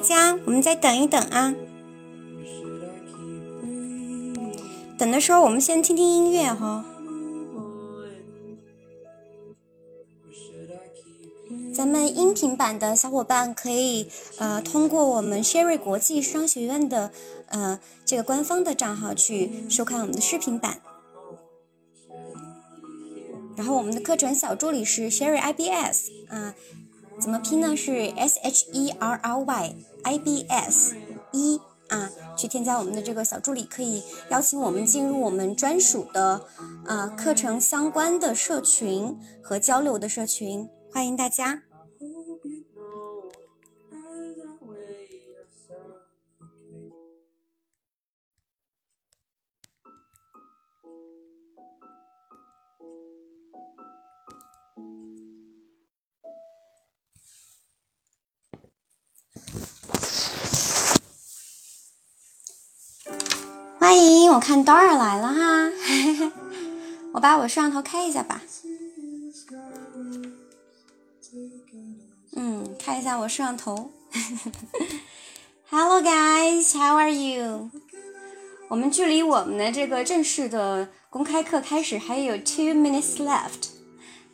家，我们再等一等啊。等的时候，我们先听听音乐哈。咱们音频版的小伙伴可以呃通过我们 Sherry 国际商学院的呃这个官方的账号去收看我们的视频版。然后我们的课程小助理是 Sherry IBS 啊，怎么拼呢？是 S H E R R Y I B S 一啊，去添加我们的这个小助理，可以邀请我们进入我们专属的啊课程相关的社群和交流的社群，欢迎大家。欢迎，我看刀儿来了哈，我把我摄像头开一下吧。嗯，开一下我摄像头。Hello guys, how are you？我们距离我们的这个正式的公开课开始还有 two minutes left，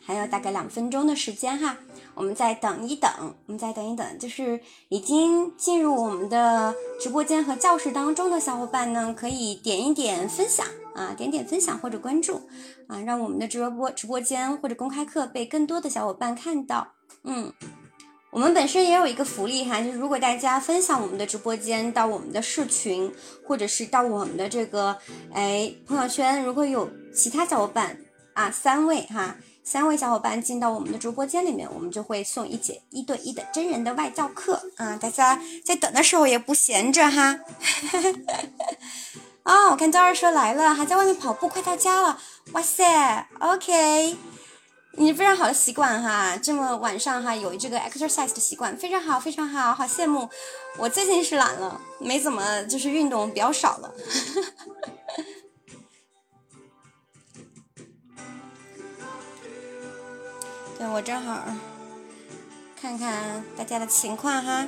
还有大概两分钟的时间哈。我们再等一等，我们再等一等，就是已经进入我们的直播间和教室当中的小伙伴呢，可以点一点分享啊，点点分享或者关注啊，让我们的直播直播间或者公开课被更多的小伙伴看到。嗯，我们本身也有一个福利哈，就是如果大家分享我们的直播间到我们的社群，或者是到我们的这个哎朋友圈，如果有其他小伙伴啊，三位哈。三位小伙伴进到我们的直播间里面，我们就会送一节一对一的真人的外教课啊！大家在等的时候也不闲着哈。啊，我看赵二说来了，还在外面跑步，快到家了。哇塞，OK，你非常好的习惯哈，这么晚上哈有这个 exercise 的习惯，非常好，非常好，好羡慕。我最近是懒了，没怎么就是运动比较少了。对我正好看看大家的情况哈，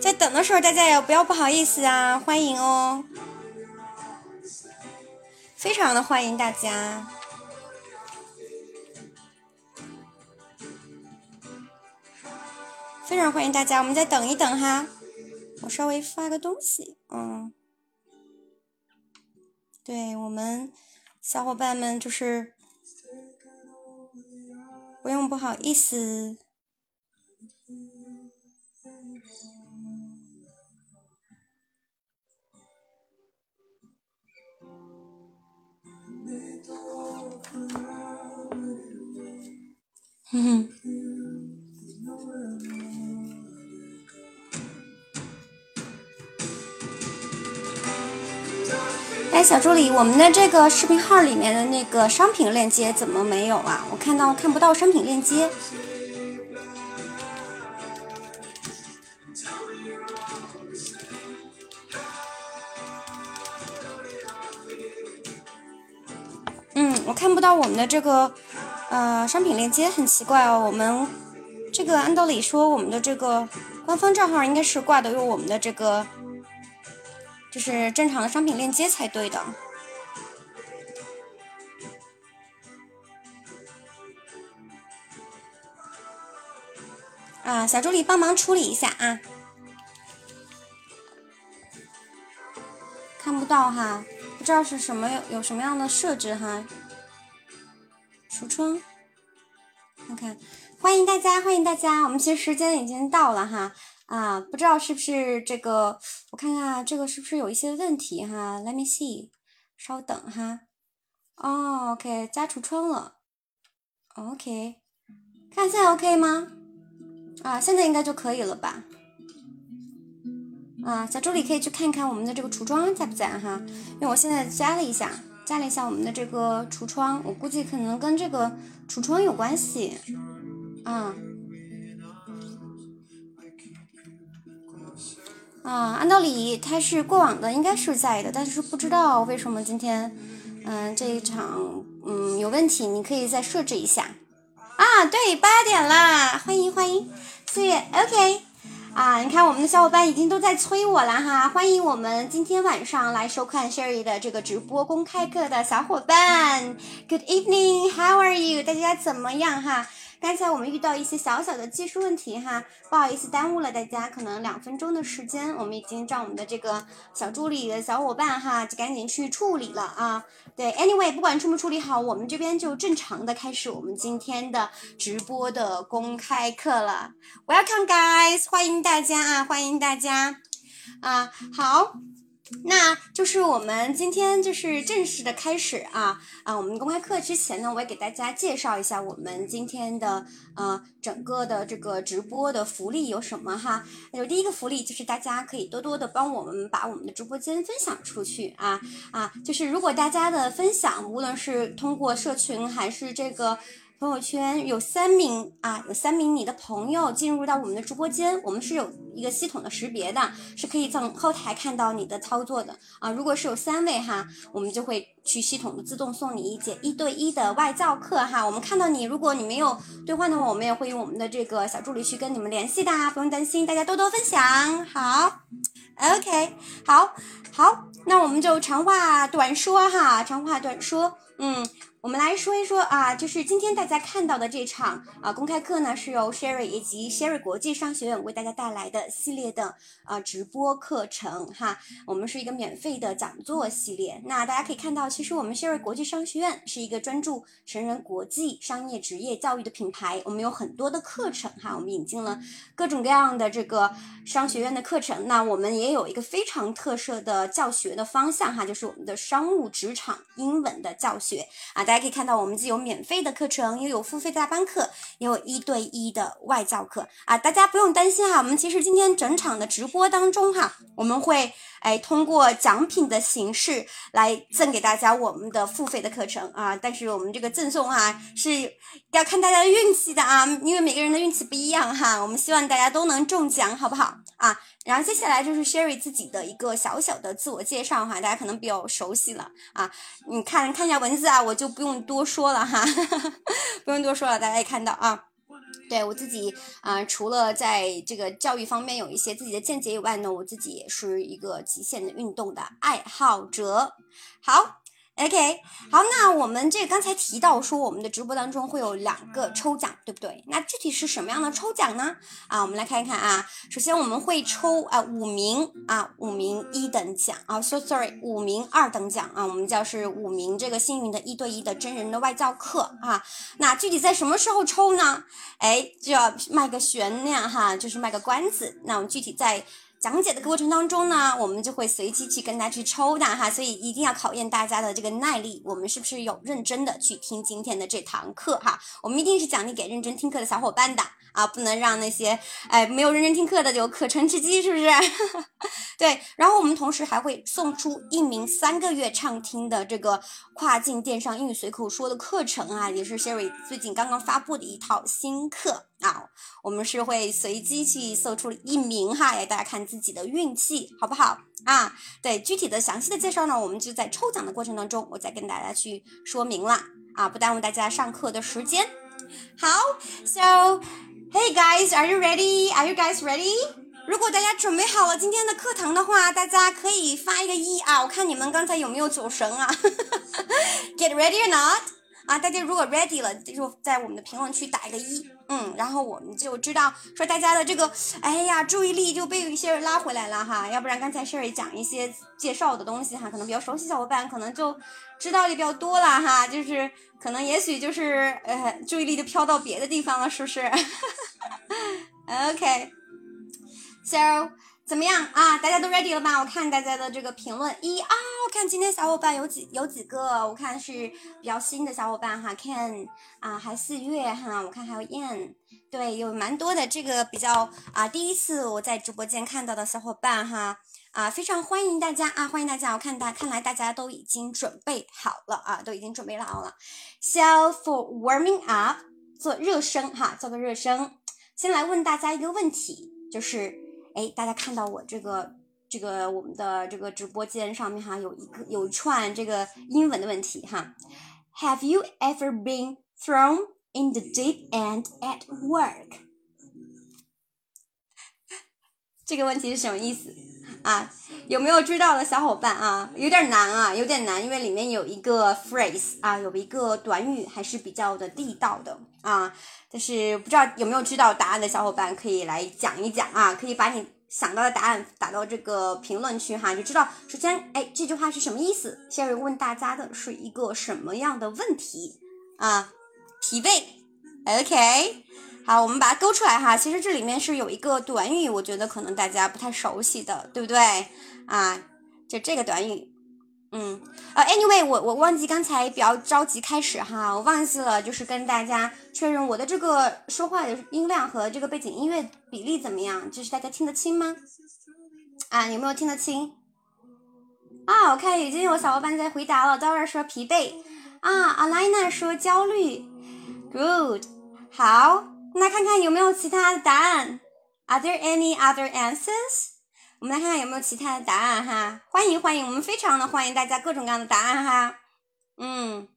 在等的时候大家也不要不好意思啊，欢迎哦，非常的欢迎大家，非常欢迎大家，我们再等一等哈，我稍微发个东西，嗯，对我们小伙伴们就是。不用不好意思。嗯哼。哎，小助理，我们的这个视频号里面的那个商品链接怎么没有啊？我看到看不到商品链接。嗯，我看不到我们的这个呃商品链接，很奇怪哦。我们这个按道理说，我们的这个官方账号应该是挂的有我们的这个。就是正常的商品链接才对的。啊，小助理帮忙处理一下啊！看不到哈，不知道是什么有有什么样的设置哈。橱窗，看看欢迎大家，欢迎大家。我们其实时间已经到了哈，啊，不知道是不是这个，我看看这个是不是有一些问题哈？Let me see，稍等哈。哦，OK，加橱窗了。OK，看现在 OK 吗？啊，现在应该就可以了吧？啊，小助理可以去看看我们的这个橱窗在不在哈，因为我现在加了一下，加了一下我们的这个橱窗，我估计可能跟这个橱窗有关系。啊，啊，按道理他是过往的应该是在的，但是不知道为什么今天，嗯，这一场嗯有问题，你可以再设置一下。啊，对，八点啦，欢迎欢迎，四月，OK。啊，你看我们的小伙伴已经都在催我了哈！欢迎我们今天晚上来收看 Sherry 的这个直播公开课的小伙伴。Good evening, how are you？大家怎么样哈？刚才我们遇到一些小小的技术问题哈，不好意思耽误了大家，可能两分钟的时间，我们已经让我们的这个小助理的小伙伴哈，就赶紧去处理了啊。对，Anyway，不管处不处理好，我们这边就正常的开始我们今天的直播的公开课了。Welcome guys，欢迎大家啊，欢迎大家啊，好。那就是我们今天就是正式的开始啊啊！我们公开课之前呢，我也给大家介绍一下我们今天的呃整个的这个直播的福利有什么哈。有第一个福利就是大家可以多多的帮我们把我们的直播间分享出去啊啊！就是如果大家的分享，无论是通过社群还是这个。朋友圈有三名啊，有三名你的朋友进入到我们的直播间，我们是有一个系统的识别的，是可以从后台看到你的操作的啊。如果是有三位哈，我们就会去系统的自动送你一节一对一的外教课哈。我们看到你，如果你没有兑换的话，我们也会用我们的这个小助理去跟你们联系的，不用担心，大家多多分享。好，OK，好，好，那我们就长话短说哈，长话短说，嗯。我们来说一说啊，就是今天大家看到的这场啊公开课呢，是由 Sherry 以及 Sherry 国际商学院为大家带来的系列的啊直播课程哈。我们是一个免费的讲座系列。那大家可以看到，其实我们 Sherry 国际商学院是一个专注成人国际商业职业教育的品牌。我们有很多的课程哈，我们引进了各种各样的这个商学院的课程。那我们也有一个非常特色的教学的方向哈，就是我们的商务职场英文的教学啊。大家可以看到，我们既有免费的课程，又有付费大班课，也有一对一的外教课啊！大家不用担心哈，我们其实今天整场的直播播当中哈，我们会哎通过奖品的形式来赠给大家我们的付费的课程啊！但是我们这个赠送哈是要看大家的运气的啊，因为每个人的运气不一样哈，我们希望大家都能中奖，好不好啊？然后接下来就是 Sherry 自己的一个小小的自我介绍哈，大家可能比较熟悉了啊。你看看一下文字啊，我就不用多说了哈，不用多说了，大家也看到啊。对我自己啊，除了在这个教育方面有一些自己的见解以外呢，我自己也是一个极限的运动的爱好者。好。OK，好，那我们这刚才提到说，我们的直播当中会有两个抽奖，对不对？那具体是什么样的抽奖呢？啊，我们来看一看啊。首先我们会抽啊五名啊五名一等奖啊，so sorry，五名二等奖啊，我们叫是五名这个幸运的一对一的真人的外教课啊。那具体在什么时候抽呢？哎，就要卖个悬念哈，就是卖个关子。那我们具体在。讲解的过程当中呢，我们就会随机去跟大家去抽的哈，所以一定要考验大家的这个耐力，我们是不是有认真的去听今天的这堂课哈？我们一定是奖励给认真听课的小伙伴的啊，不能让那些哎没有认真听课的有可乘之机，是不是？对，然后我们同时还会送出一名三个月畅听的这个跨境电商英语随口说的课程啊，也是 Sherry 最近刚刚发布的一套新课。啊，我们是会随机去搜出一名哈，给大家看自己的运气，好不好啊？对，具体的详细的介绍呢，我们就在抽奖的过程当中，我再跟大家去说明了啊，不耽误大家上课的时间。好，So hey guys, are you ready? Are you guys ready? 如果大家准备好了今天的课堂的话，大家可以发一个一啊，我看你们刚才有没有走神啊？Get ready or not? 啊，大家如果 ready 了，就在我们的评论区打一个一。嗯，然后我们就知道说大家的这个，哎呀，注意力就被有一些人拉回来了哈，要不然刚才 Sherry 讲一些介绍的东西哈，可能比较熟悉小伙伴可能就知道的比较多了哈，就是可能也许就是呃注意力就飘到别的地方了，是不是？OK，so 怎么样啊？大家都 ready 了吧？我看大家的这个评论一啊，我看今天小伙伴有几有几个，我看是比较新的小伙伴哈，Ken 啊，还四月哈，我看还有 Yan，对，有蛮多的这个比较啊，第一次我在直播间看到的小伙伴哈啊，非常欢迎大家啊，欢迎大家！我看大看来大家都已经准备好了啊，都已经准备好了。So for warming up，做热身哈，做个热身。先来问大家一个问题，就是。哎，大家看到我这个这个我们的这个直播间上面哈，有一个有一串这个英文的问题哈。Have you ever been thrown in the deep end at work？这个问题是什么意思啊？有没有知道的小伙伴啊？有点难啊，有点难，因为里面有一个 phrase 啊，有一个短语还是比较的地道的啊。但是不知道有没有知道答案的小伙伴可以来讲一讲啊，可以把你想到的答案打到这个评论区哈，就知道首先哎这句话是什么意思。先是问大家的是一个什么样的问题啊？疲惫，OK，好，我们把它勾出来哈。其实这里面是有一个短语，我觉得可能大家不太熟悉的，对不对啊？就这个短语。嗯，呃，anyway，我我忘记刚才比较着急开始哈，我忘记了就是跟大家确认我的这个说话的音量和这个背景音乐比例怎么样，就是大家听得清吗？啊，有没有听得清？啊，我看已经有小伙伴在回答了，Dora 说疲惫，啊，Alina 说焦虑，Good，好，那看看有没有其他的答案？Are there any other answers？我们来看看有没有其他的答案哈，欢迎欢迎，我们非常的欢迎大家各种各样的答案哈，嗯，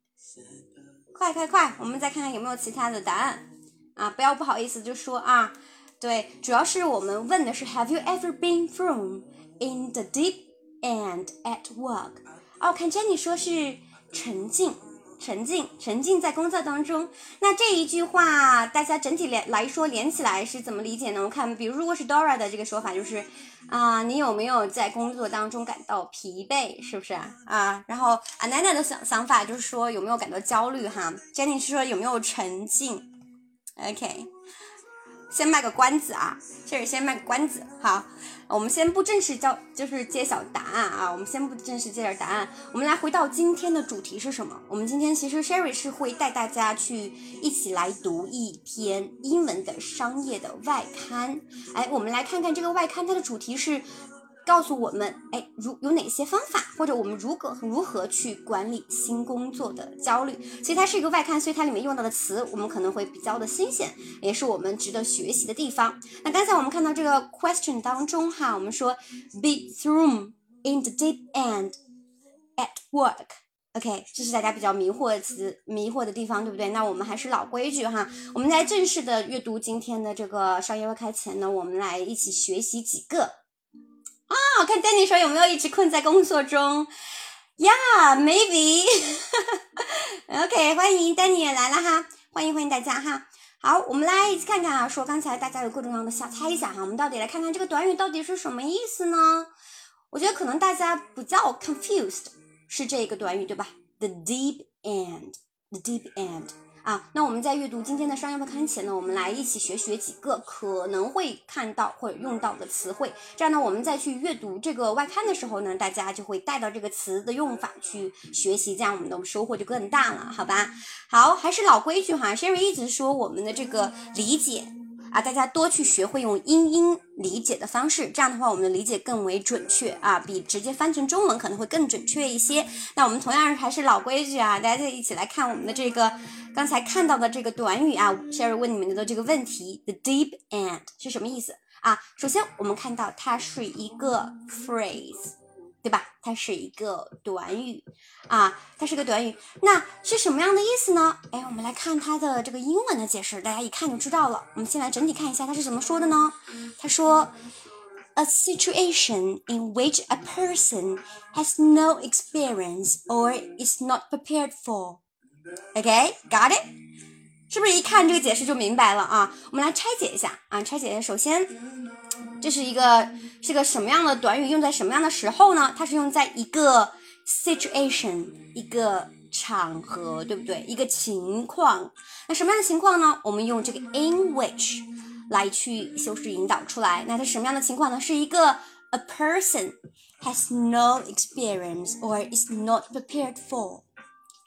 快快快，我们再看看有没有其他的答案啊，不要不好意思就说啊，对，主要是我们问的是 Have you ever been from in the deep end at work？哦，看 Jenny 说是沉浸。沉浸，沉浸在工作当中。那这一句话，大家整体连来说连起来是怎么理解呢？我看，比如如果是 Dora 的这个说法，就是啊，你有没有在工作当中感到疲惫？是不是啊？然后 Anana 的想想法就是说有没有感到焦虑？哈，Jenny 是说有没有沉浸？OK。先卖个关子啊，这是先卖个关子。好，我们先不正式交，就是揭晓答案啊。我们先不正式揭晓答案，我们来回到今天的主题是什么？我们今天其实 Sherry 是会带大家去一起来读一篇英文的商业的外刊。哎，我们来看看这个外刊，它的主题是。告诉我们，哎，如有哪些方法，或者我们如何如何去管理新工作的焦虑？其实它是一个外刊，所以它里面用到的词，我们可能会比较的新鲜，也是我们值得学习的地方。那刚才我们看到这个 question 当中哈，我们说 be thrown in the deep end at work，OK，这是大家比较迷惑的词，迷惑的地方，对不对？那我们还是老规矩哈，我们在正式的阅读今天的这个商业外刊前呢，我们来一起学习几个。啊，看 Danny 说有没有一直困在工作中？Yeah，maybe。OK，欢迎 Danny 也来了哈，欢迎欢迎大家哈。好，我们来一起看看啊，说刚才大家有各种各样的小猜一下哈，我们到底来看看这个短语到底是什么意思呢？我觉得可能大家比较 confused 是这个短语对吧？The deep end，the deep end。啊，那我们在阅读今天的商业报刊前呢，我们来一起学学几个可能会看到或者用到的词汇。这样呢，我们再去阅读这个外刊的时候呢，大家就会带到这个词的用法去学习，这样我们的收获就更大了，好吧？好，还是老规矩哈，Sherry 一直说我们的这个理解。啊，大家多去学会用英音理解的方式，这样的话，我们的理解更为准确啊，比直接翻成中文可能会更准确一些。那我们同样还是老规矩啊，大家一起来看我们的这个刚才看到的这个短语啊，Sherry 问你们的这个问题，the deep end 是什么意思啊？首先我们看到它是一个 phrase。对吧？它是一个短语啊，它是个短语。那是什么样的意思呢？哎，我们来看它的这个英文的解释，大家一看就知道了。我们先来整体看一下它是怎么说的呢？他说：“A situation in which a person has no experience or is not prepared for.” OK, got it? 是不是一看这个解释就明白了啊？我们来拆解一下啊，拆解一下。首先，这是一个是个什么样的短语？用在什么样的时候呢？它是用在一个 situation 一个场合，对不对？一个情况。那什么样的情况呢？我们用这个 in which 来去修饰引导出来。那它什么样的情况呢？是一个 a person has no experience or is not prepared for。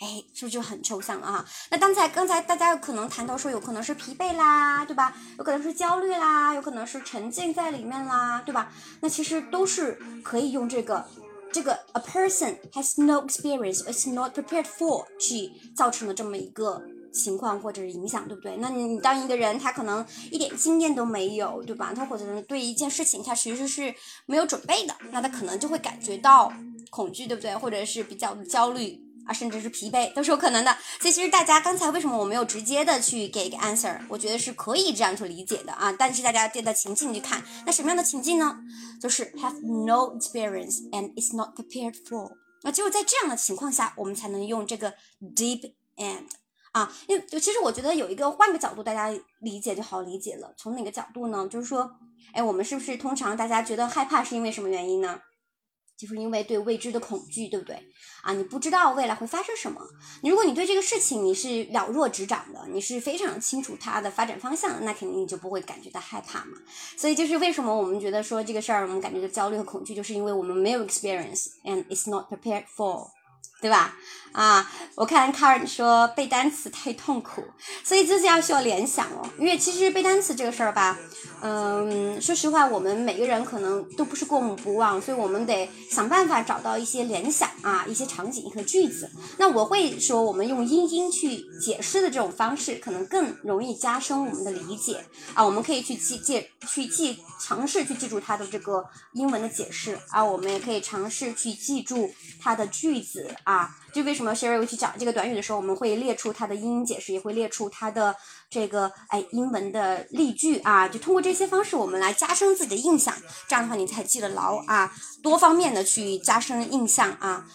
哎，是不是就很抽象了哈？那刚才刚才大家有可能谈到说，有可能是疲惫啦，对吧？有可能是焦虑啦，有可能是沉浸在里面啦，对吧？那其实都是可以用这个这个 a person has no experience is not prepared for 去造成的这么一个情况或者是影响，对不对？那你当一个人他可能一点经验都没有，对吧？他或者对一件事情他其实是没有准备的，那他可能就会感觉到恐惧，对不对？或者是比较焦虑。啊，甚至是疲惫都是有可能的。所以其实大家刚才为什么我没有直接的去给一个 answer？我觉得是可以这样去理解的啊。但是大家对的情境去看，那什么样的情境呢？就是 have no experience and is not prepared for。那只有在这样的情况下，我们才能用这个 deep end 啊。因为其实我觉得有一个换个角度，大家理解就好理解了。从哪个角度呢？就是说，哎，我们是不是通常大家觉得害怕是因为什么原因呢？就是因为对未知的恐惧，对不对啊？你不知道未来会发生什么。如果你对这个事情你是了若指掌的，你是非常清楚它的发展方向，那肯定你就不会感觉到害怕嘛。所以就是为什么我们觉得说这个事儿，我们感觉到焦虑和恐惧，就是因为我们没有 experience and is not prepared for。对吧？啊，我看 Karen 说背单词太痛苦，所以就是要需要联想哦。因为其实背单词这个事儿吧，嗯，说实话，我们每个人可能都不是过目不忘，所以我们得想办法找到一些联想啊，一些场景和句子。那我会说，我们用英音去解释的这种方式，可能更容易加深我们的理解啊。我们可以去记记去记，尝试去记住它的这个英文的解释啊。我们也可以尝试去记住它的句子啊。就为什么 Sherry 去讲这个短语的时候，我们会列出它的英音解释，也会列出它的这个哎英文的例句啊，就通过这些方式，我们来加深自己的印象，这样的话你才记得牢啊，多方面的去加深印象啊。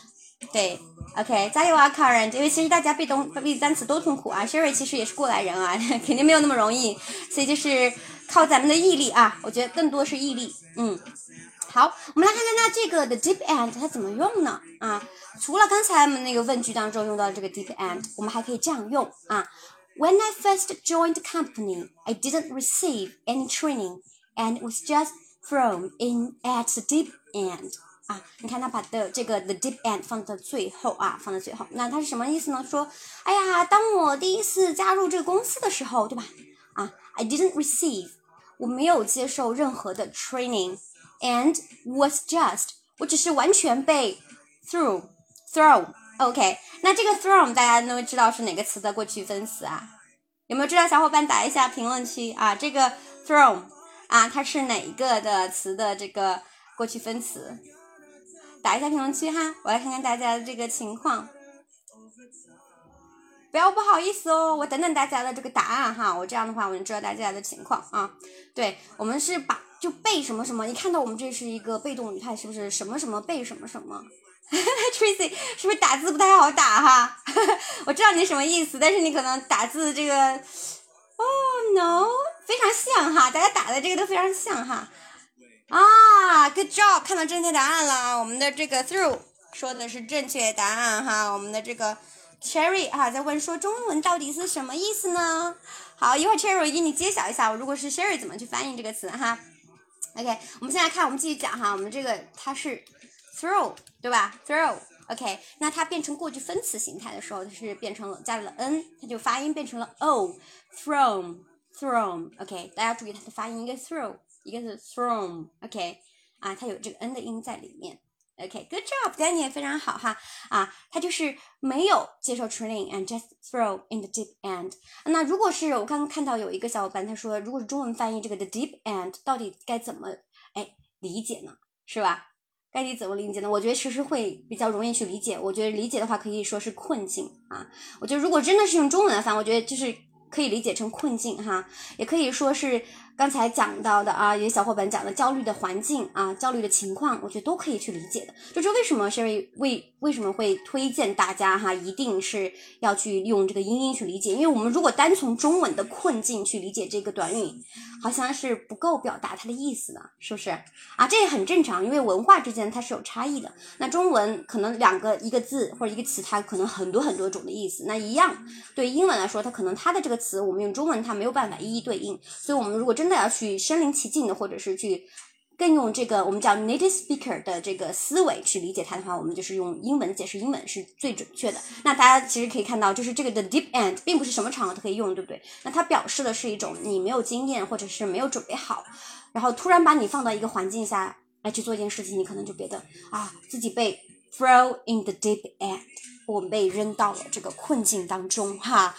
对，OK，加油啊，Karen！因为其实大家背东背单词都痛苦啊，Sherry 其实也是过来人啊，肯定没有那么容易，所以就是靠咱们的毅力啊，我觉得更多是毅力，嗯。好，我们来看看那这个 the deep end 它怎么用呢？啊，除了刚才我们那个问句当中用到这个 deep end，我们还可以这样用啊。When I first joined the company, I didn't receive any training and was just thrown in at the deep end. 啊，你看他把的这个 the deep end 放在最后啊，放在最后，那它是什么意思呢？说，哎呀，当我第一次加入这个公司的时候，对吧？啊，I didn't receive，我没有接受任何的 training。 and was just，我只是完全被 through throw。OK，那这个 throw 大家都知道是哪个词的过去分词啊？有没有知道小伙伴打一下评论区啊？这个 throw 啊，它是哪一个的词的这个过去分词？打一下评论区哈，我来看看大家的这个情况。不要不好意思哦，我等等大家的这个答案哈。我这样的话，我就知道大家的情况啊。对，我们是把。就背什么什么，你看到我们这是一个被动语态，是不是？什么什么背什么什么？Tracy 是不是打字不太好打哈？我知道你什么意思，但是你可能打字这个，Oh no，非常像哈，大家打的这个都非常像哈。啊，Good job，看到正确答案了，我们的这个 through 说的是正确答案哈。我们的这个 Cherry 哈在问说中文到底是什么意思呢？好，一会儿 Cherry 给你揭晓一下，我如果是 Sherry 怎么去翻译这个词哈。OK，我们先来看，我们继续讲哈。我们这个它是 throw，对吧？throw，OK，那它变成过去分词形态的时候，它是变成了加了 n，它就发音变成了 o，throw，throw。OK，大家注意它的发音，一个 throw，一个是 throw。OK，啊，它有这个 n 的音在里面。OK，good job, Danny 也非常好哈。啊，它就是没有接受 training and just throw in the deep end。那如果是我刚刚看到有一个小伙伴他说，如果是中文翻译这个 the deep end，到底该怎么哎理解呢？是吧？该你怎么理解呢？我觉得其实会比较容易去理解。我觉得理解的话可以说是困境啊。我觉得如果真的是用中文来翻，我觉得就是可以理解成困境哈，也可以说是刚才讲到的啊，有小伙伴讲的焦虑的环境啊，焦虑的情况，我觉得都可以去理解的。这是为什么 Sherry 为为什么会推荐大家哈，一定是要去用这个英音去理解，因为我们如果单从中文的困境去理解这个短语，好像是不够表达它的意思的，是不是啊？这也很正常，因为文化之间它是有差异的。那中文可能两个一个字或者一个词，它可能很多很多种的意思。那一样对英文来说，它可能它的这个词，我们用中文它没有办法一一对应，所以我们如果真的要去身临其境的，或者是去更用这个我们叫 native speaker 的这个思维去理解它的话，我们就是用英文解释英文是最准确的。那大家其实可以看到，就是这个的 deep end 并不是什么场合都可以用，对不对？那它表示的是一种你没有经验或者是没有准备好，然后突然把你放到一个环境下来去做一件事情，你可能就觉得啊自己被 throw in the deep end，我们被扔到了这个困境当中哈。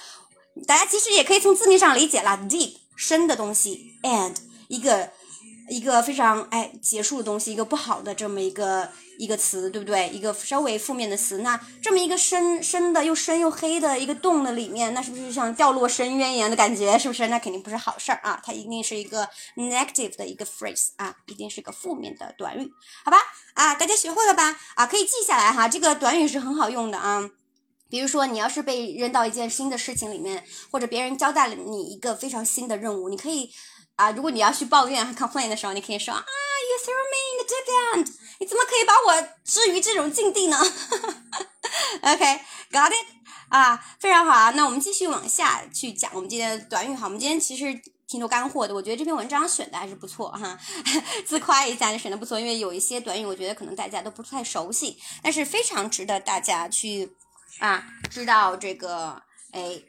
大家其实也可以从字面上理解啦，deep。深的东西，and 一个一个非常哎结束的东西，一个不好的这么一个一个词，对不对？一个稍微负面的词，那这么一个深深的又深又黑的一个洞的里面，那是不是像掉落深渊一样的感觉？是不是？那肯定不是好事儿啊！它一定是一个 negative 的一个 phrase 啊，一定是个负面的短语，好吧？啊，大家学会了吧？啊，可以记下来哈，这个短语是很好用的啊。比如说，你要是被扔到一件新的事情里面，或者别人交代了你一个非常新的任务，你可以啊，如果你要去抱怨和 complain 的时候，你可以说啊，You threw me in the deep end，你怎么可以把我置于这种境地呢？OK，got it？啊，非常好啊。那我们继续往下去讲我们今天的短语哈。我们今天其实挺多干货的，我觉得这篇文章选的还是不错哈。自夸一下就选的不错，因为有一些短语我觉得可能大家都不太熟悉，但是非常值得大家去。啊，知道这个，哎，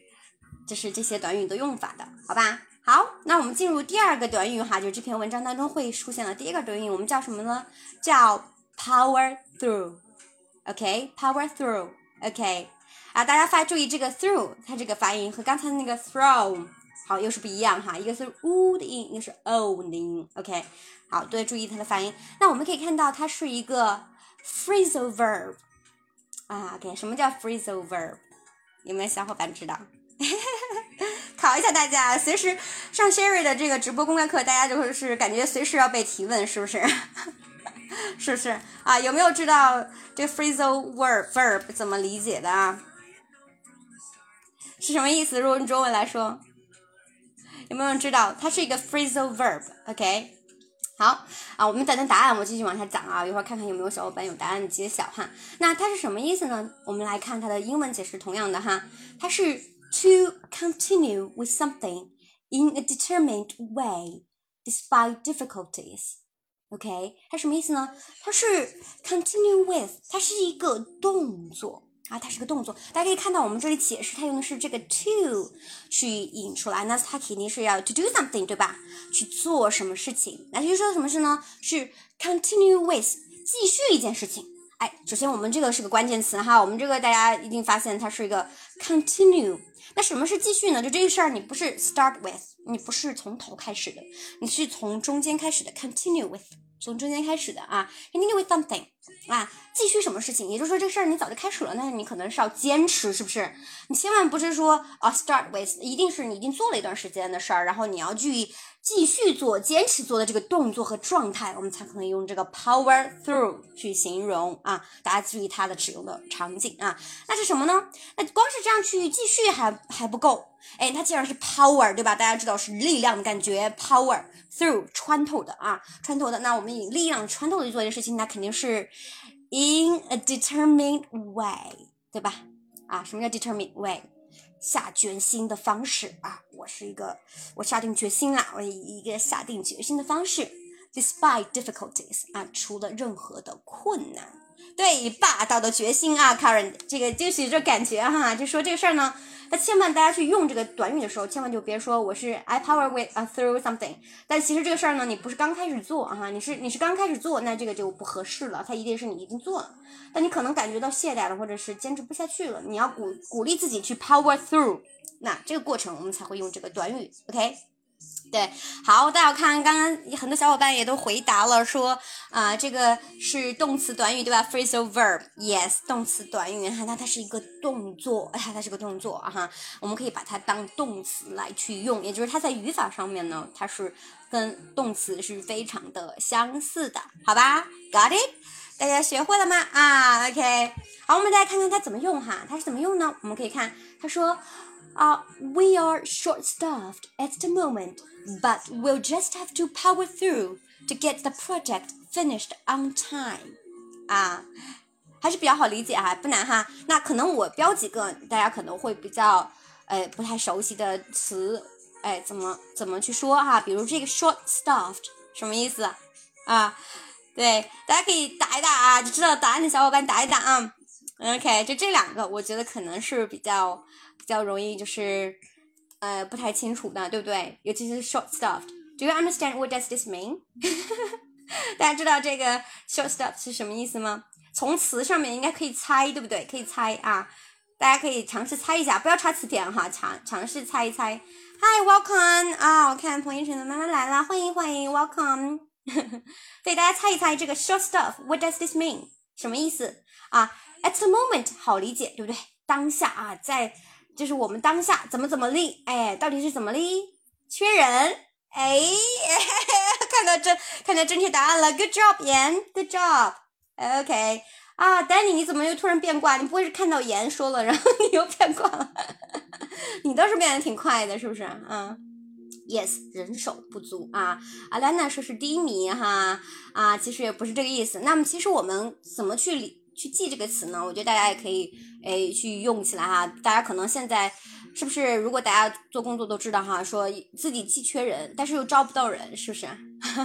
就是这些短语的用法的，好吧？好，那我们进入第二个短语哈，就是这篇文章当中会出现的第一个短语，我们叫什么呢？叫 power through，OK，power through，OK，啊，大家发注意这个 through，它这个发音和刚才那个 throw 好又是不一样哈，一个是 u 的音，一个是 o 的音，OK，好，对注意它的发音。那我们可以看到它是一个 phrasal verb。啊，OK，什么叫 phrasal verb？有没有小伙伴知道？考一下大家，随时上 Sherry 的这个直播公开课，大家就是感觉随时要被提问，是不是？是不是啊？有没有知道这个 freeze over verb 怎么理解的啊？是什么意思？用中文来说，有没有人知道？它是一个 phrasal verb，OK？好啊，我们等等答案，我继续往下讲啊，一会儿看看有没有小伙伴有答案揭晓哈。那它是什么意思呢？我们来看它的英文解释，同样的哈，它是 to continue with something in a determined way despite difficulties。OK，它什么意思呢？它是 continue with，它是一个动作。啊，它是个动作，大家可以看到，我们这里解释它用的是这个 to 去引出来，那它肯定是要 to do something，对吧？去做什么事情？那就说的什么事呢？是 continue with，继续一件事情。哎，首先我们这个是个关键词哈，我们这个大家一定发现它是一个 continue。那什么是继续呢？就这个事儿，你不是 start with，你不是从头开始的，你是从中间开始的 continue with。从中间开始的啊，continue with something 啊，继续什么事情？也就是说，这事儿你早就开始了，但是你可能是要坚持，是不是？你千万不是说啊，start with，一定是你已经做了一段时间的事儿，然后你要去继续做、坚持做的这个动作和状态，我们才可能用这个 power through 去形容啊。大家注意它的使用的场景啊，那是什么呢？那光是这样去继续还还不够，哎，它既然是 power，对吧？大家知道是力量的感觉，power。through 穿透的啊，穿透的。那我们以力量穿透的去做一件事情，那肯定是 in a determined way，对吧？啊，什么叫 determined way？下决心的方式啊，我是一个，我下定决心了，我以一个下定决心的方式，despite difficulties 啊，除了任何的困难，对，霸道的决心啊，Karen，这个就是这感觉哈，就说这个事儿呢。那千万大家去用这个短语的时候，千万就别说我是 I power with a through something。但其实这个事儿呢，你不是刚开始做啊，你是你是刚开始做，那这个就不合适了。它一定是你已经做了，但你可能感觉到懈怠了，或者是坚持不下去了。你要鼓鼓励自己去 power through。那这个过程我们才会用这个短语，OK？对，好，大家看，刚刚很多小伙伴也都回答了，说啊，这个是动词短语对吧？phrasal verb，yes，动词短语，哈，那它是一个动作，哎呀，它是个动作哈，我们可以把它当动词来去用，也就是它在语法上面呢，它是跟动词是非常的相似的，好吧？Got it？大家学会了吗？啊，OK，好，我们再看看它怎么用哈，它是怎么用呢？我们可以看，他说。Uh, we are short staffed at the moment, but we'll just have to power through to get the project finished on time. 啊，还是比较好理解哈，不难哈。那可能我标几个大家可能会比较呃不太熟悉的词，哎，怎么怎么去说哈？比如这个 short staffed 什么意思啊？对，大家可以打一打啊，就知道答案的小伙伴打一打啊。OK，就这两个，我觉得可能是比较。 比较容易就是呃不太清楚的，对不对？尤其是 short stuffedo you understand what does this mean？大家知道这个 short stuffed 是什么意思吗？从词上面应该可以猜，对不对？可以猜啊，大家可以尝试猜一下，不要查词典哈，尝尝试猜一猜。Hi，welcome 啊！我看彭一晨的妈妈来了，欢迎欢迎，welcome。对，大家猜一猜这个 short stuff，what does this mean？什么意思啊？At the moment 好理解，对不对？当下啊，在就是我们当下怎么怎么立，哎，到底是怎么立？缺人，哎，看到正看到正确答案了，Good job，严，Good job，OK，啊，Danny，你怎么又突然变卦？你不会是看到严说了，然后你又变卦了？你倒是变得挺快的，是不是？嗯，Yes，人手不足啊。阿兰娜说是低迷哈，啊，其实也不是这个意思。那么其实我们怎么去理？去记这个词呢，我觉得大家也可以诶去用起来哈。大家可能现在是不是如果大家做工作都知道哈，说自己既缺人，但是又招不到人，是不是？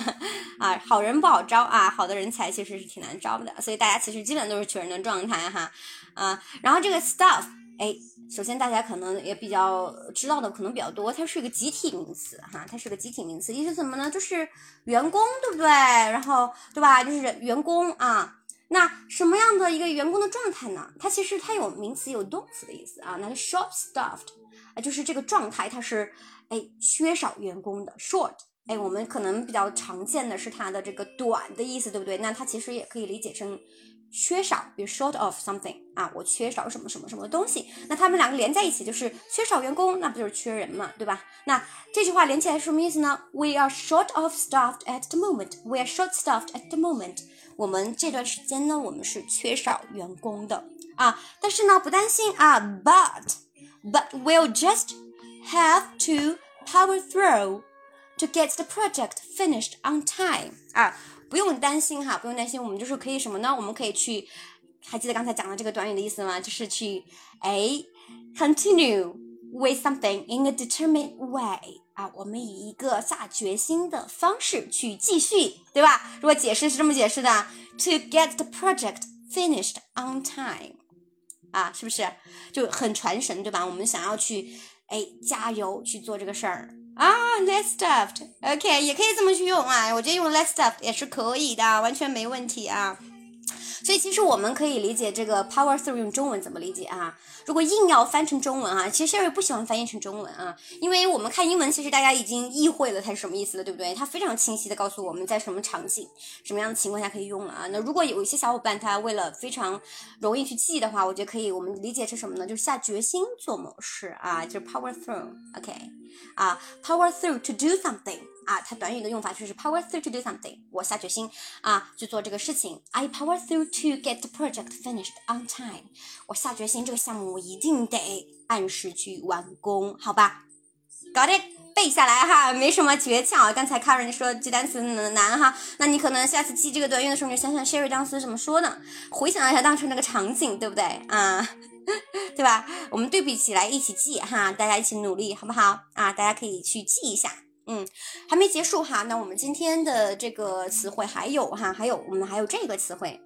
啊，好人不好招啊，好的人才其实是挺难招的。所以大家其实基本都是缺人的状态哈。啊，然后这个 stuff，哎，首先大家可能也比较知道的可能比较多，它是一个集体名词哈，它是个集体名词，意思什么呢？就是员工，对不对？然后对吧？就是员工啊。那什么样的一个员工的状态呢？它其实它有名词有动词的意思啊。那 short-staffed 啊，就是这个状态，它是哎缺少员工的 short。哎，我们可能比较常见的是它的这个短的意思，对不对？那它其实也可以理解成缺少，比如 short of something 啊，我缺少什么什么什么东西。那他们两个连在一起就是缺少员工，那不就是缺人嘛，对吧？那这句话连起来是什么意思呢？We are short of staffed at the moment. We are short-staffed at the moment. 我们这段时间呢，我们是缺少员工的啊，但是呢，不担心啊，but but we'll just have to power through to get the project finished on time 啊，不用担心哈，不用担心，我们就是可以什么呢？我们可以去，还记得刚才讲的这个短语的意思吗？就是去哎，continue with something in a determined way。 啊，我们以一个下决心的方式去继续，对吧？如果解释是这么解释的，to get the project finished on time，啊，是不是就很传神，对吧？我们想要去，哎，加油去做这个事儿啊，let's start，OK，也可以这么去用啊，我觉得用 let's start 也是可以的，完全没问题啊。所以其实我们可以理解这个 power through 用中文怎么理解啊？如果硬要翻成中文啊，其实 Sherry 不喜欢翻译成中文啊，因为我们看英文，其实大家已经意会了它是什么意思了，对不对？它非常清晰的告诉我们在什么场景、什么样的情况下可以用了啊。那如果有一些小伙伴他为了非常容易去记的话，我觉得可以，我们理解成什么呢？就是下决心做某事啊，就是 power through，OK，啊，power through to do something。啊，它短语的用法就是 power through to do something，我下决心啊去做这个事情。I power through to get the project finished on time，我下决心这个项目我一定得按时去完工，好吧？Got it，背下来哈，没什么诀窍。刚才 Karen 说记单词难哈，那你可能下次记这个短语的时候，你就想想 Sherry 当时怎么说的，回想一下当时那个场景，对不对啊？对吧？我们对比起来一起记哈，大家一起努力，好不好？啊，大家可以去记一下。嗯，还没结束哈。那我们今天的这个词汇还有哈，还有我们还有这个词汇，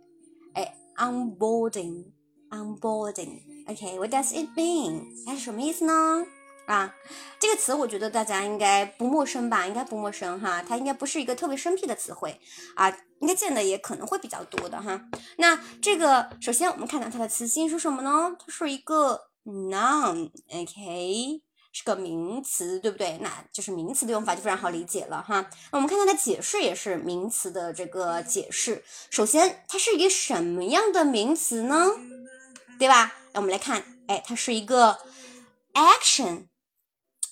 哎，onboarding，onboarding。OK，what does it mean？它是什么意思呢？啊，这个词我觉得大家应该不陌生吧？应该不陌生哈。它应该不是一个特别生僻的词汇啊，应该见的也可能会比较多的哈。那这个首先我们看到它的词性是什么呢？它是一个 noun。OK。是个名词，对不对？那就是名词的用法就非常好理解了哈。那我们看它的解释也是名词的这个解释。首先，它是一个什么样的名词呢？对吧？那我们来看，哎，它是一个 action，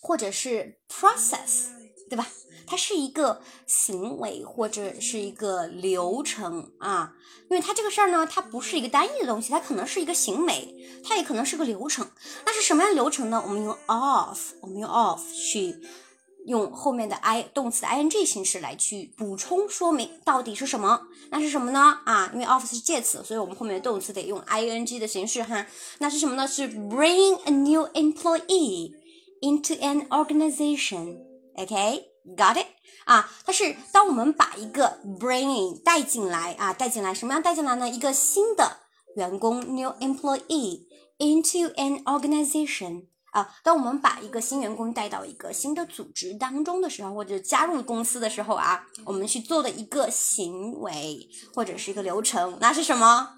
或者是 process，对吧？它是一个行为或者是一个流程啊，因为它这个事儿呢，它不是一个单一的东西，它可能是一个行为，它也可能是个流程。那是什么样流程呢？我们用 of，我们用 of 去用后面的 i 动词的 ing 形式来去补充说明到底是什么？那是什么呢？啊，因为 of 是介词，所以我们后面的动词得用 ing 的形式哈。那是什么呢？是 bring a new employee into an organization OK。Got it？啊，它是当我们把一个 bringing 带进来啊，带进来什么样带进来呢？一个新的员工 new employee into an organization 啊，当我们把一个新员工带到一个新的组织当中的时候，或者加入公司的时候啊，我们去做的一个行为或者是一个流程，那是什么？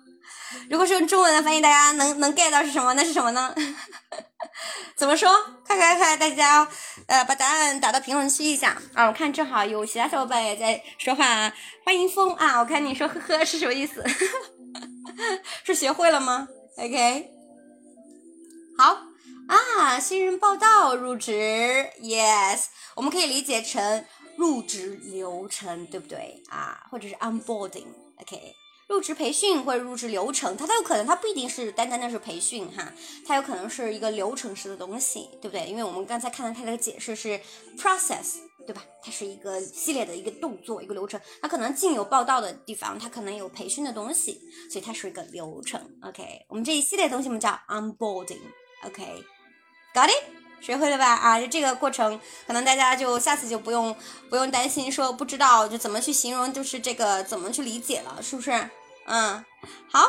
如果是用中文的翻译，大家能能 get 到是什么？那是什么呢？怎么说？快快快，大家呃把答案打到评论区一下啊！我看正好有其他小伙伴也在说话，欢迎风啊！我看你说呵呵是什么意思？是学会了吗？OK，好啊，新人报道入职，Yes，我们可以理解成入职流程，对不对啊？或者是 onboarding，OK。入职培训或者入职流程，它都有可能，它不一定是单单的是培训哈，它有可能是一个流程式的东西，对不对？因为我们刚才看到它的解释是 process，对吧？它是一个系列的一个动作，一个流程，它可能进有报道的地方，它可能有培训的东西，所以它是一个流程。OK，我们这一系列东西我们叫 onboarding。OK，got it？学会了吧？啊，就这个过程，可能大家就下次就不用不用担心说不知道就怎么去形容，就是这个怎么去理解了，是不是？嗯，好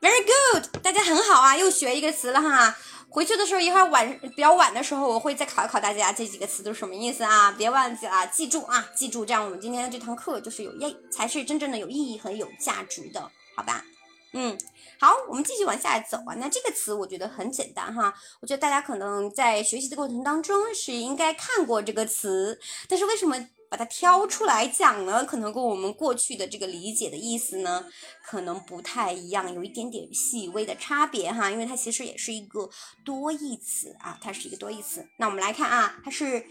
，very good，大家很好啊，又学一个词了哈。回去的时候一会儿晚比较晚的时候，我会再考一考大家这几个词都是什么意思啊？别忘记了，记住啊，记住，这样我们今天的这堂课就是有意，才是真正的有意义和有价值的，好吧？嗯，好，我们继续往下走啊。那这个词我觉得很简单哈，我觉得大家可能在学习的过程当中是应该看过这个词，但是为什么？把它挑出来讲呢，可能跟我们过去的这个理解的意思呢，可能不太一样，有一点点细微的差别哈，因为它其实也是一个多义词啊，它是一个多义词。那我们来看啊，它是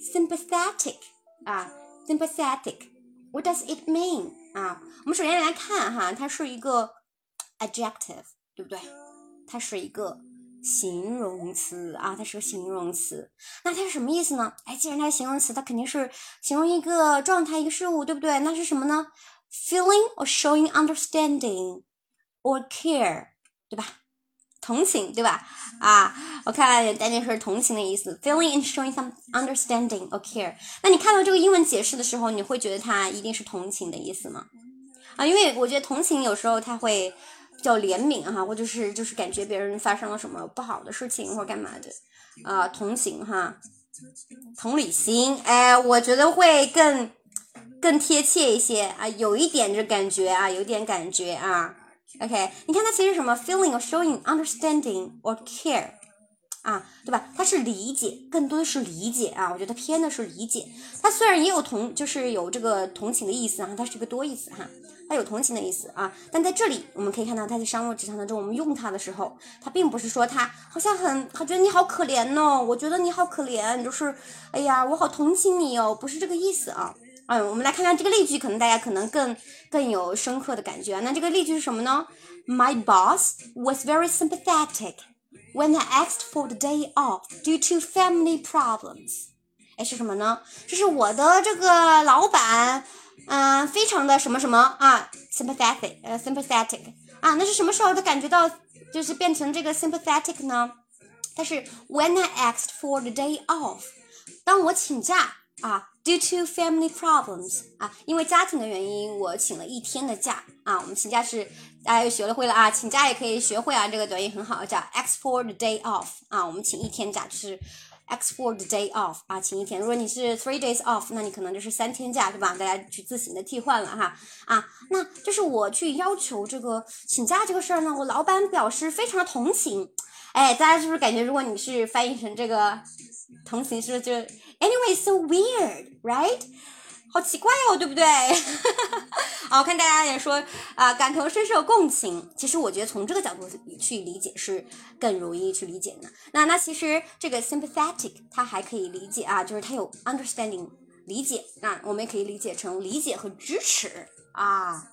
sympathetic 啊，sympathetic，what does it mean 啊？我们首先来看哈，它是一个 adjective，对不对？它是一个。形容词啊，它是个形容词，那它是什么意思呢？哎，既然它是形容词，它肯定是形容一个状态、一个事物，对不对？那是什么呢？Feeling or showing understanding or care，对吧？同情，对吧？啊，我看丹尼是同情的意思，feeling and showing some understanding or care。那你看到这个英文解释的时候，你会觉得它一定是同情的意思吗？啊，因为我觉得同情有时候它会。叫怜悯哈，或者是就是感觉别人发生了什么不好的事情或干嘛的，啊，同情哈，同理心，哎，我觉得会更更贴切一些啊，有一点这感觉啊，有点感觉啊，OK，你看它其实什么 feeling or showing understanding or care。啊，对吧？它是理解，更多的是理解啊。我觉得偏的是理解。它虽然也有同，就是有这个同情的意思啊，它是一个多义词哈，它有同情的意思啊。但在这里我们可以看到，它在商务职场当中，我们用它的时候，它并不是说它好像很，他觉得你好可怜哦，我觉得你好可怜，就是，哎呀，我好同情你哦，不是这个意思啊。嗯，我们来看看这个例句，可能大家可能更更有深刻的感觉。那这个例句是什么呢？My boss was very sympathetic. When I asked for the day off due to family problems，哎，是什么呢？就是我的这个老板，嗯，非常的什么什么啊，sympathetic，呃，sympathetic 啊，那是什么时候他感觉到就是变成这个 sympathetic 呢？但是 when I asked for the day off，当我请假啊，due to family problems 啊，因为家庭的原因，我请了一天的假啊。我们请假是大家又学了会了啊，请假也可以学会啊。这个短语很好，叫 ask for the day off 啊。我们请一天假就是 ask for the day off 啊，请一天。如果你是 three days off，那你可能就是三天假，对吧？大家去自行的替换了哈啊。那就是我去要求这个请假这个事儿呢，我老板表示非常的同情。哎，大家是不是感觉，如果你是翻译成这个同情，是不是，就 anyway so weird，right？好奇怪哦，对不对？啊，我看大家也说啊，感同身受、共情。其实我觉得从这个角度去理解是更容易去理解的。那那其实这个 sympathetic 它还可以理解啊，就是它有 understanding 理解。那我们也可以理解成理解和支持啊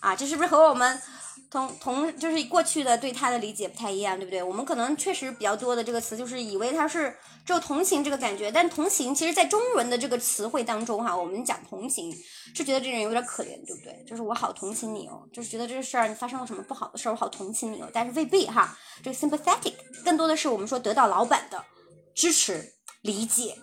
啊，这是不是和我们？同同就是过去的对他的理解不太一样，对不对？我们可能确实比较多的这个词就是以为他是只有同情这个感觉，但同情其实在中文的这个词汇当中哈，我们讲同情是觉得这人有点可怜，对不对？就是我好同情你哦，就是觉得这个事儿你发生了什么不好的事儿，我好同情你哦。但是未必哈，这个 sympathetic 更多的是我们说得到老板的支持理解。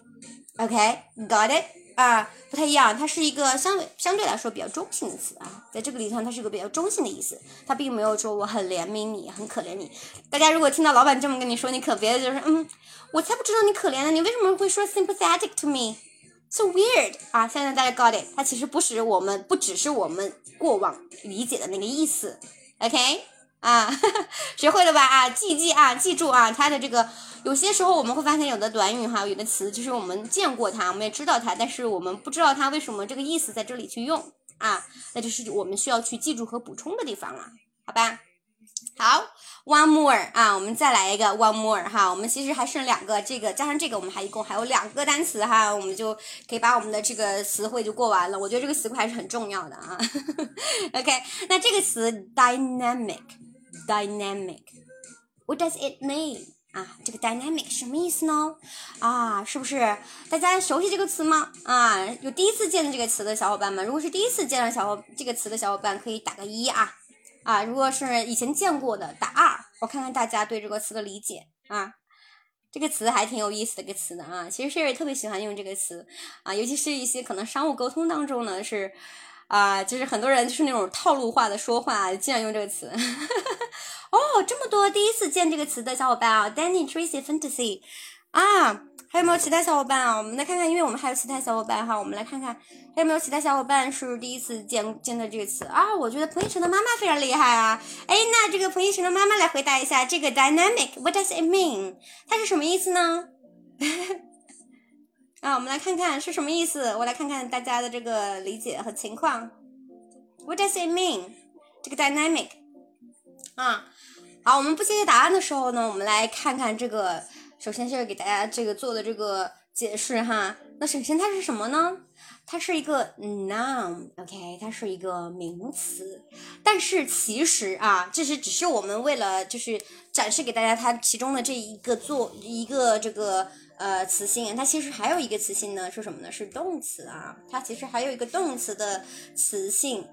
OK，got it。啊，不太一样，它是一个相对相对来说比较中性的词啊，在这个里头它是一个比较中性的意思，它并没有说我很怜悯你，很可怜你。大家如果听到老板这么跟你说，你可别就是嗯，我才不知道你可怜呢，你为什么会说 sympathetic to me？So weird 啊！现在大家 got it，它其实不是我们不只是我们过往理解的那个意思，OK？啊，学会了吧？啊，记记啊，记住啊，它的这个。有些时候我们会发现，有的短语哈，有的词，其实我们见过它，我们也知道它，但是我们不知道它为什么这个意思在这里去用啊，那就是我们需要去记住和补充的地方了，好吧？好，one more 啊，我们再来一个 one more 哈，我们其实还剩两个，这个加上这个，我们还一共还有两个单词哈，我们就可以把我们的这个词汇就过完了。我觉得这个词汇还是很重要的啊。OK，那这个词 dynamic Dynamic，What does it mean？啊，这个 dynamic 什么意思呢？啊，是不是大家熟悉这个词吗？啊，有第一次见的这个词的小伙伴们，如果是第一次见到小伙这个词的小伙伴，可以打个一啊啊，如果是以前见过的，打二，我看看大家对这个词的理解啊。这个词还挺有意思的一个词的啊，其实 Sherry 特别喜欢用这个词啊，尤其是一些可能商务沟通当中呢是。啊，就是很多人就是那种套路化的说话，经常用这个词。哦，这么多第一次见这个词的小伙伴啊，Danny Tracy Fantasy 啊，还有没有其他小伙伴啊？我们来看看，因为我们还有其他小伙伴哈，我们来看看还有没有其他小伙伴是第一次见见的这个词啊？我觉得彭一晨的妈妈非常厉害啊！哎，那这个彭一晨的妈妈来回答一下，这个 dynamic，what does it mean？它是什么意思呢？啊，我们来看看是什么意思。我来看看大家的这个理解和情况。What does it mean？这个 dynamic 啊，好，我们不揭晓答案的时候呢，我们来看看这个。首先是给大家这个做的这个解释哈。那首先它是什么呢？它是一个 noun，OK，它是一个名词。但是其实啊，这是只是我们为了就是展示给大家它其中的这一个做一个这个。呃，词性它其实还有一个词性呢，是什么呢？是动词啊，它其实还有一个动词的词性。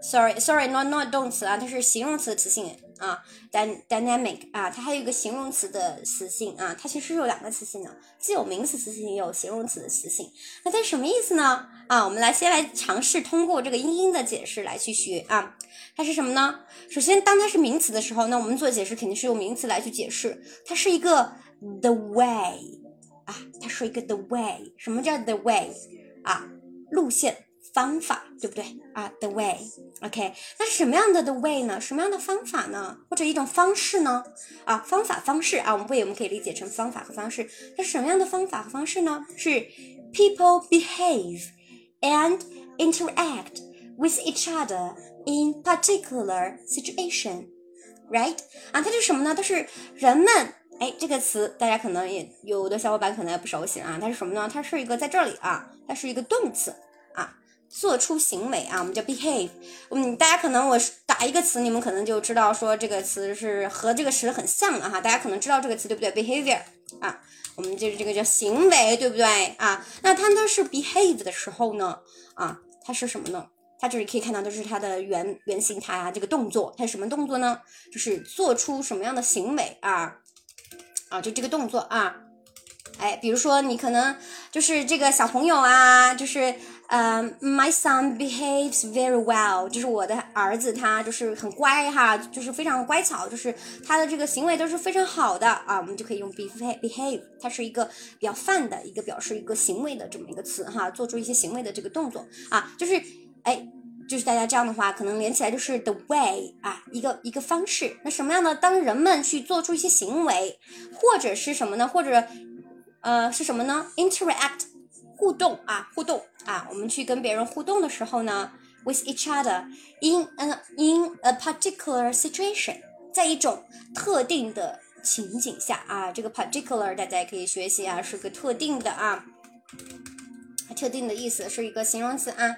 Sorry，Sorry，not not 动词啊，它是形容词的词性啊，d dynamic 啊，它还有一个形容词的词性啊，它其实有两个词性的，既有名词词性，也有形容词的词性。那它什么意思呢？啊，我们来先来尝试通过这个英音的解释来去学啊，它是什么呢？首先，当它是名词的时候，那我们做解释肯定是用名词来去解释，它是一个 the way。啊，它是一个 the way，什么叫 the way？啊，路线、方法，对不对？啊，the way，OK，那是什么样的 the way 呢？什么样的方法呢？或者一种方式呢？啊，方法、方式啊，我们 way 我们可以理解成方法和方式。那是什么样的方法和方式呢？是 people behave and interact with each other in particular situation，right？啊，它是什么呢？它是人们。 哎，这个词大家可能也有的小伙伴可能也不熟悉啊，它是什么呢？它是一个在这里啊，它是一个动词啊，做出行为啊，我们叫 behave。嗯，大家可能我打一个词，你们可能就知道说这个词是和这个词很像的哈，大家可能知道这个词对不对？behavior 啊，我们就是这个叫行为，对不对啊？那它呢是 behave 的时候呢啊，它是什么呢？它这里可以看到都是它的原原形态啊，这个动作它是什么动作呢？就是做出什么样的行为啊？啊，就这个动作啊，哎，比如说你可能就是这个小朋友啊，就是呃，my son behaves very well，就是我的儿子他就是很乖哈，就是非常乖巧，就是他的这个行为都是非常好的啊，我们就可以用 behave behave，它是一个比较泛的一个表示一个行为的这么一个词哈，做出一些行为的这个动作啊，就是哎。就是大家这样的话，可能连起来就是 the way 啊，一个一个方式。那什么样的？当人们去做出一些行为，或者是什么呢？或者呃是什么呢？interact 互动啊，互动啊，我们去跟别人互动的时候呢，with each other in an in a particular situation，在一种特定的情景下啊，这个 particular 大家也可以学习啊，是个特定的啊，特定的意思是一个形容词啊。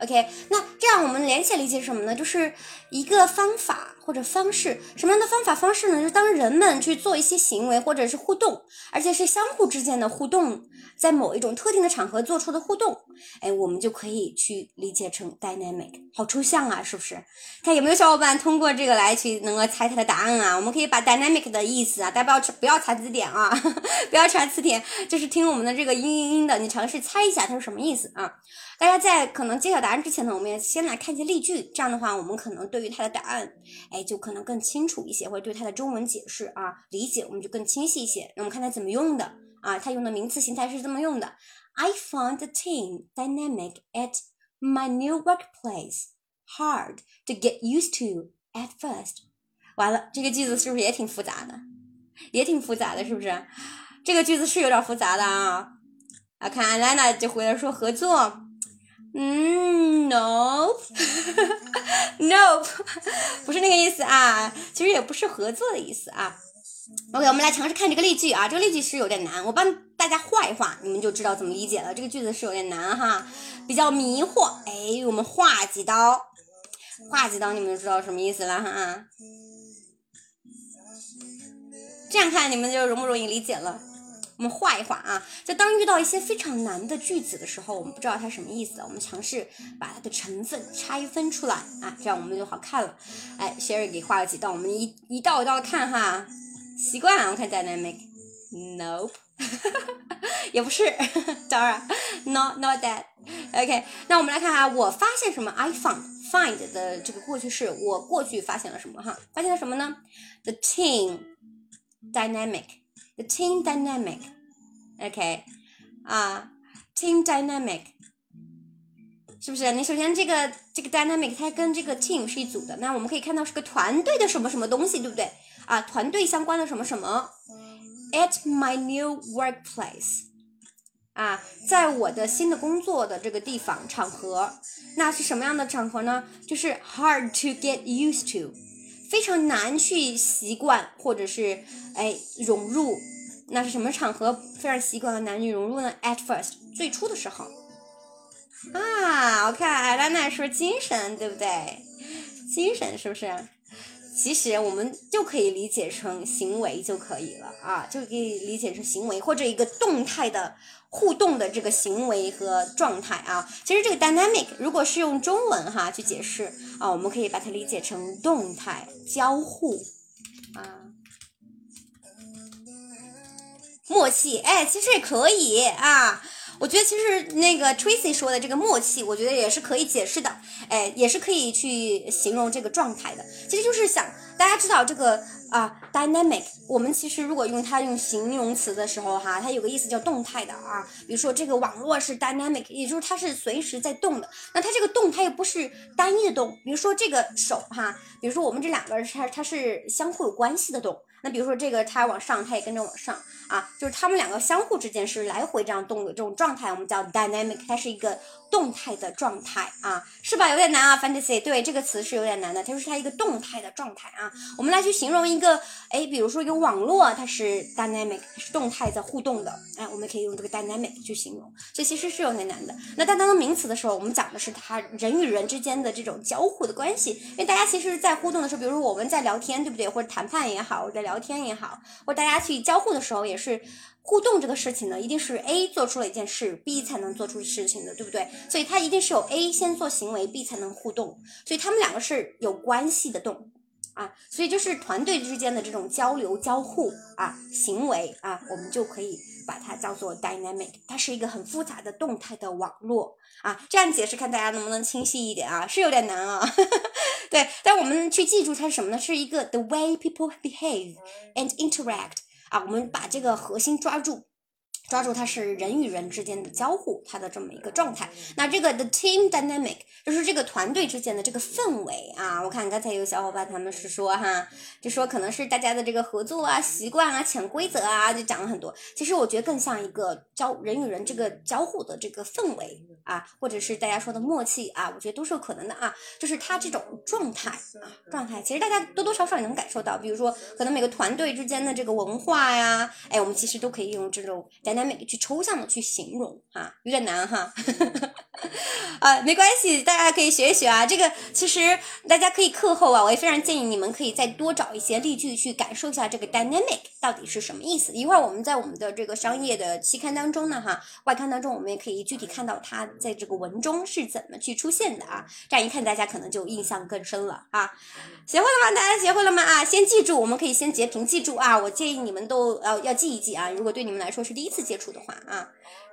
OK，那这样我们连起来理解是什么呢？就是一个方法或者方式，什么样的方法方式呢？就是当人们去做一些行为或者是互动，而且是相互之间的互动。在某一种特定的场合做出的互动，哎，我们就可以去理解成 dynamic，好抽象啊，是不是？看有没有小伙伴通过这个来去能够猜它的答案啊？我们可以把 dynamic 的意思啊，大家不要不要查字典啊，不要查词典，就是听我们的这个音音音的，你尝试猜一下它是什么意思啊？大家在可能揭晓答案之前呢，我们也先来看一些例句，这样的话，我们可能对于它的答案，哎，就可能更清楚一些，或者对它的中文解释啊理解，我们就更清晰一些。那我们看它怎么用的。啊，它用的名词形态是这么用的：I found the team dynamic at my new workplace hard to get used to at first。完了，这个句子是不是也挺复杂的？也挺复杂的，是不是？这个句子是有点复杂的啊。啊，看安娜娜就回来说合作。嗯，nope，nope，不是那个意思啊。其实也不是合作的意思啊。OK，我们来尝试看这个例句啊，这个例句是有点难，我帮大家画一画，你们就知道怎么理解了。这个句子是有点难哈，比较迷惑。哎，我们画几刀，画几刀，你们就知道什么意思了哈。这样看你们就容不容易理解了？我们画一画啊，在当遇到一些非常难的句子的时候，我们不知道它什么意思，我们尝试把它的成分拆分出来啊，这样我们就好看了。哎，Sherry 给画了几道，我们一一道一道的看哈。习惯啊，我看 dynamic，nope，也不是，当然，not not that。OK，那我们来看哈，我发现什么？I found find 的这个过去式，我过去发现了什么哈？发现了什么呢？The team dynamic，the team dynamic OK，啊，team dynamic，是不是？你首先这个这个 dynamic 它跟这个 team 是一组的，那我们可以看到是个团队的什么什么东西，对不对？啊，团队相关的什么什么？At my new workplace，啊，在我的新的工作的这个地方场合，那是什么样的场合呢？就是 hard to get used to，非常难去习惯或者是哎融入。那是什么场合非常习惯了男女融入呢？At first，最初的时候。啊，我看艾拉娜说精神，对不对？精神是不是？其实我们就可以理解成行为就可以了啊，就可以理解成行为或者一个动态的互动的这个行为和状态啊。其实这个 dynamic 如果是用中文哈去解释啊，我们可以把它理解成动态交互啊，默契哎，其实也可以啊。我觉得其实那个 Tracy 说的这个默契，我觉得也是可以解释的，哎，也是可以去形容这个状态的。其实就是想大家知道这个啊，dynamic，我们其实如果用它用形容词的时候哈，它有个意思叫动态的啊。比如说这个网络是 dynamic，也就是它是随时在动的。那它这个动它又不是单一的动，比如说这个手哈，比如说我们这两个它它是相互有关系的动。那比如说这个它往上，它也跟着往上啊，就是它们两个相互之间是来回这样动的这种状态，我们叫 dynamic，它是一个动态的状态啊，是吧？有点难啊，fantasy，对这个词是有点难的，它是它一个动态的状态啊。我们来去形容一个，哎，比如说一个网络，它是 dynamic，是动态在互动的，哎，我们可以用这个 dynamic 去形容，这其实是有点难的。那当当名词的时候，我们讲的是它人与人之间的这种交互的关系，因为大家其实，在互动的时候，比如说我们在聊天，对不对？或者谈判也好，或者聊。天也好，或者大家去交互的时候，也是是互动这个事情呢，一定是 A 做出了一件事，B 才能做出事情的，对不对？所以它一定是有 A 先做行为，B 才能互动，所以他们两个是有关系的动啊，所以就是团队之间的这种交流交互啊，行为啊，我们就可以把它叫做 dynamic，它是一个很复杂的动态的网络啊，这样解释看大家能不能清晰一点啊？是有点难啊。对，但我们去记住它是什么呢？是一个 the way people behave and interact 啊，我们把这个核心抓住。抓住它是人与人之间的交互，它的这么一个状态。那这个 the team dynamic 就是这个团队之间的这个氛围啊。我看刚才有小伙伴他们是说哈，就说可能是大家的这个合作啊、习惯啊、潜规则啊，就讲了很多。其实我觉得更像一个交人与人这个交互的这个氛围啊，或者是大家说的默契啊，我觉得都是有可能的啊。就是他这种状态啊，状态，其实大家多多少少也能感受到。比如说，可能每个团队之间的这个文化呀，哎，我们其实都可以用这种 dynamic 去抽象的去形容哈，有点难哈。啊，没关系，大家可以学一学啊。这个其实大家可以课后啊，我也非常建议你们可以再多找一些例句去感受一下这个 dynamic 到底是什么意思。一会儿我们在我们的这个商业的期刊当中呢，哈，外刊当中我们也可以具体看到它在这个文中是怎么去出现的啊。这样一看，大家可能就印象更深了啊。学会了吗？大家学会了吗？啊，先记住，我们可以先截屏记住啊。我建议你们都要要记一记啊。如果对你们来说是第一次接触的话啊。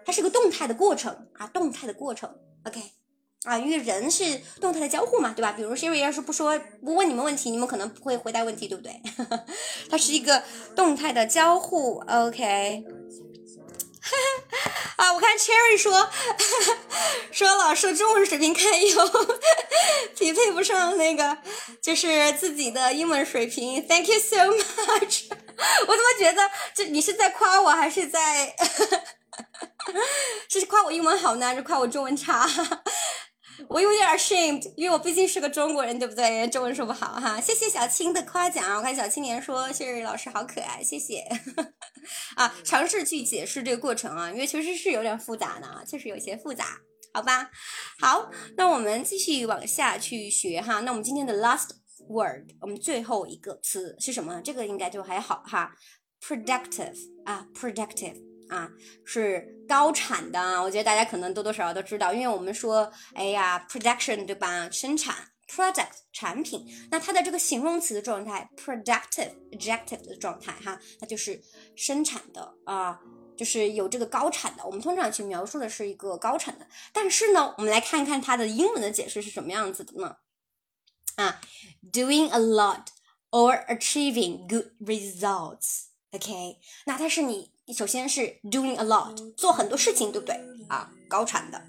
它是个动态的过程啊，动态的过程，OK，啊，因为人是动态的交互嘛，对吧？比如 Siri 要是不说不问你们问题，你们可能不会回答问题，对不对？它是一个动态的交互，OK。啊，我看 Cherry 说 说老师中文水平堪忧，匹配不上那个就是自己的英文水平。Thank you so much。我怎么觉得这你是在夸我还是在？是夸我英文好呢，还是夸我中文差？我有点 ashamed，因为我毕竟是个中国人，对不对？中文说不好哈。谢谢小青的夸奖，我看小青年说谢瑞老师好可爱，谢谢。啊，尝试去解释这个过程啊，因为确实是有点复杂的啊，确实有些复杂，好吧？好，那我们继续往下去学哈。那我们今天的 last word，我们最后一个词是什么？这个应该就还好哈，productive 啊，productive。啊，是高产的，我觉得大家可能多多少少都知道，因为我们说，哎呀，production 对吧？生产 product 产品，那它的这个形容词的状态 productive adjective 的状态哈，它就是生产的啊，就是有这个高产的。我们通常去描述的是一个高产的，但是呢，我们来看看它的英文的解释是什么样子的呢？啊，doing a lot or achieving good results。OK，那它是你。首先是 doing a lot，做很多事情，对不对啊？高产的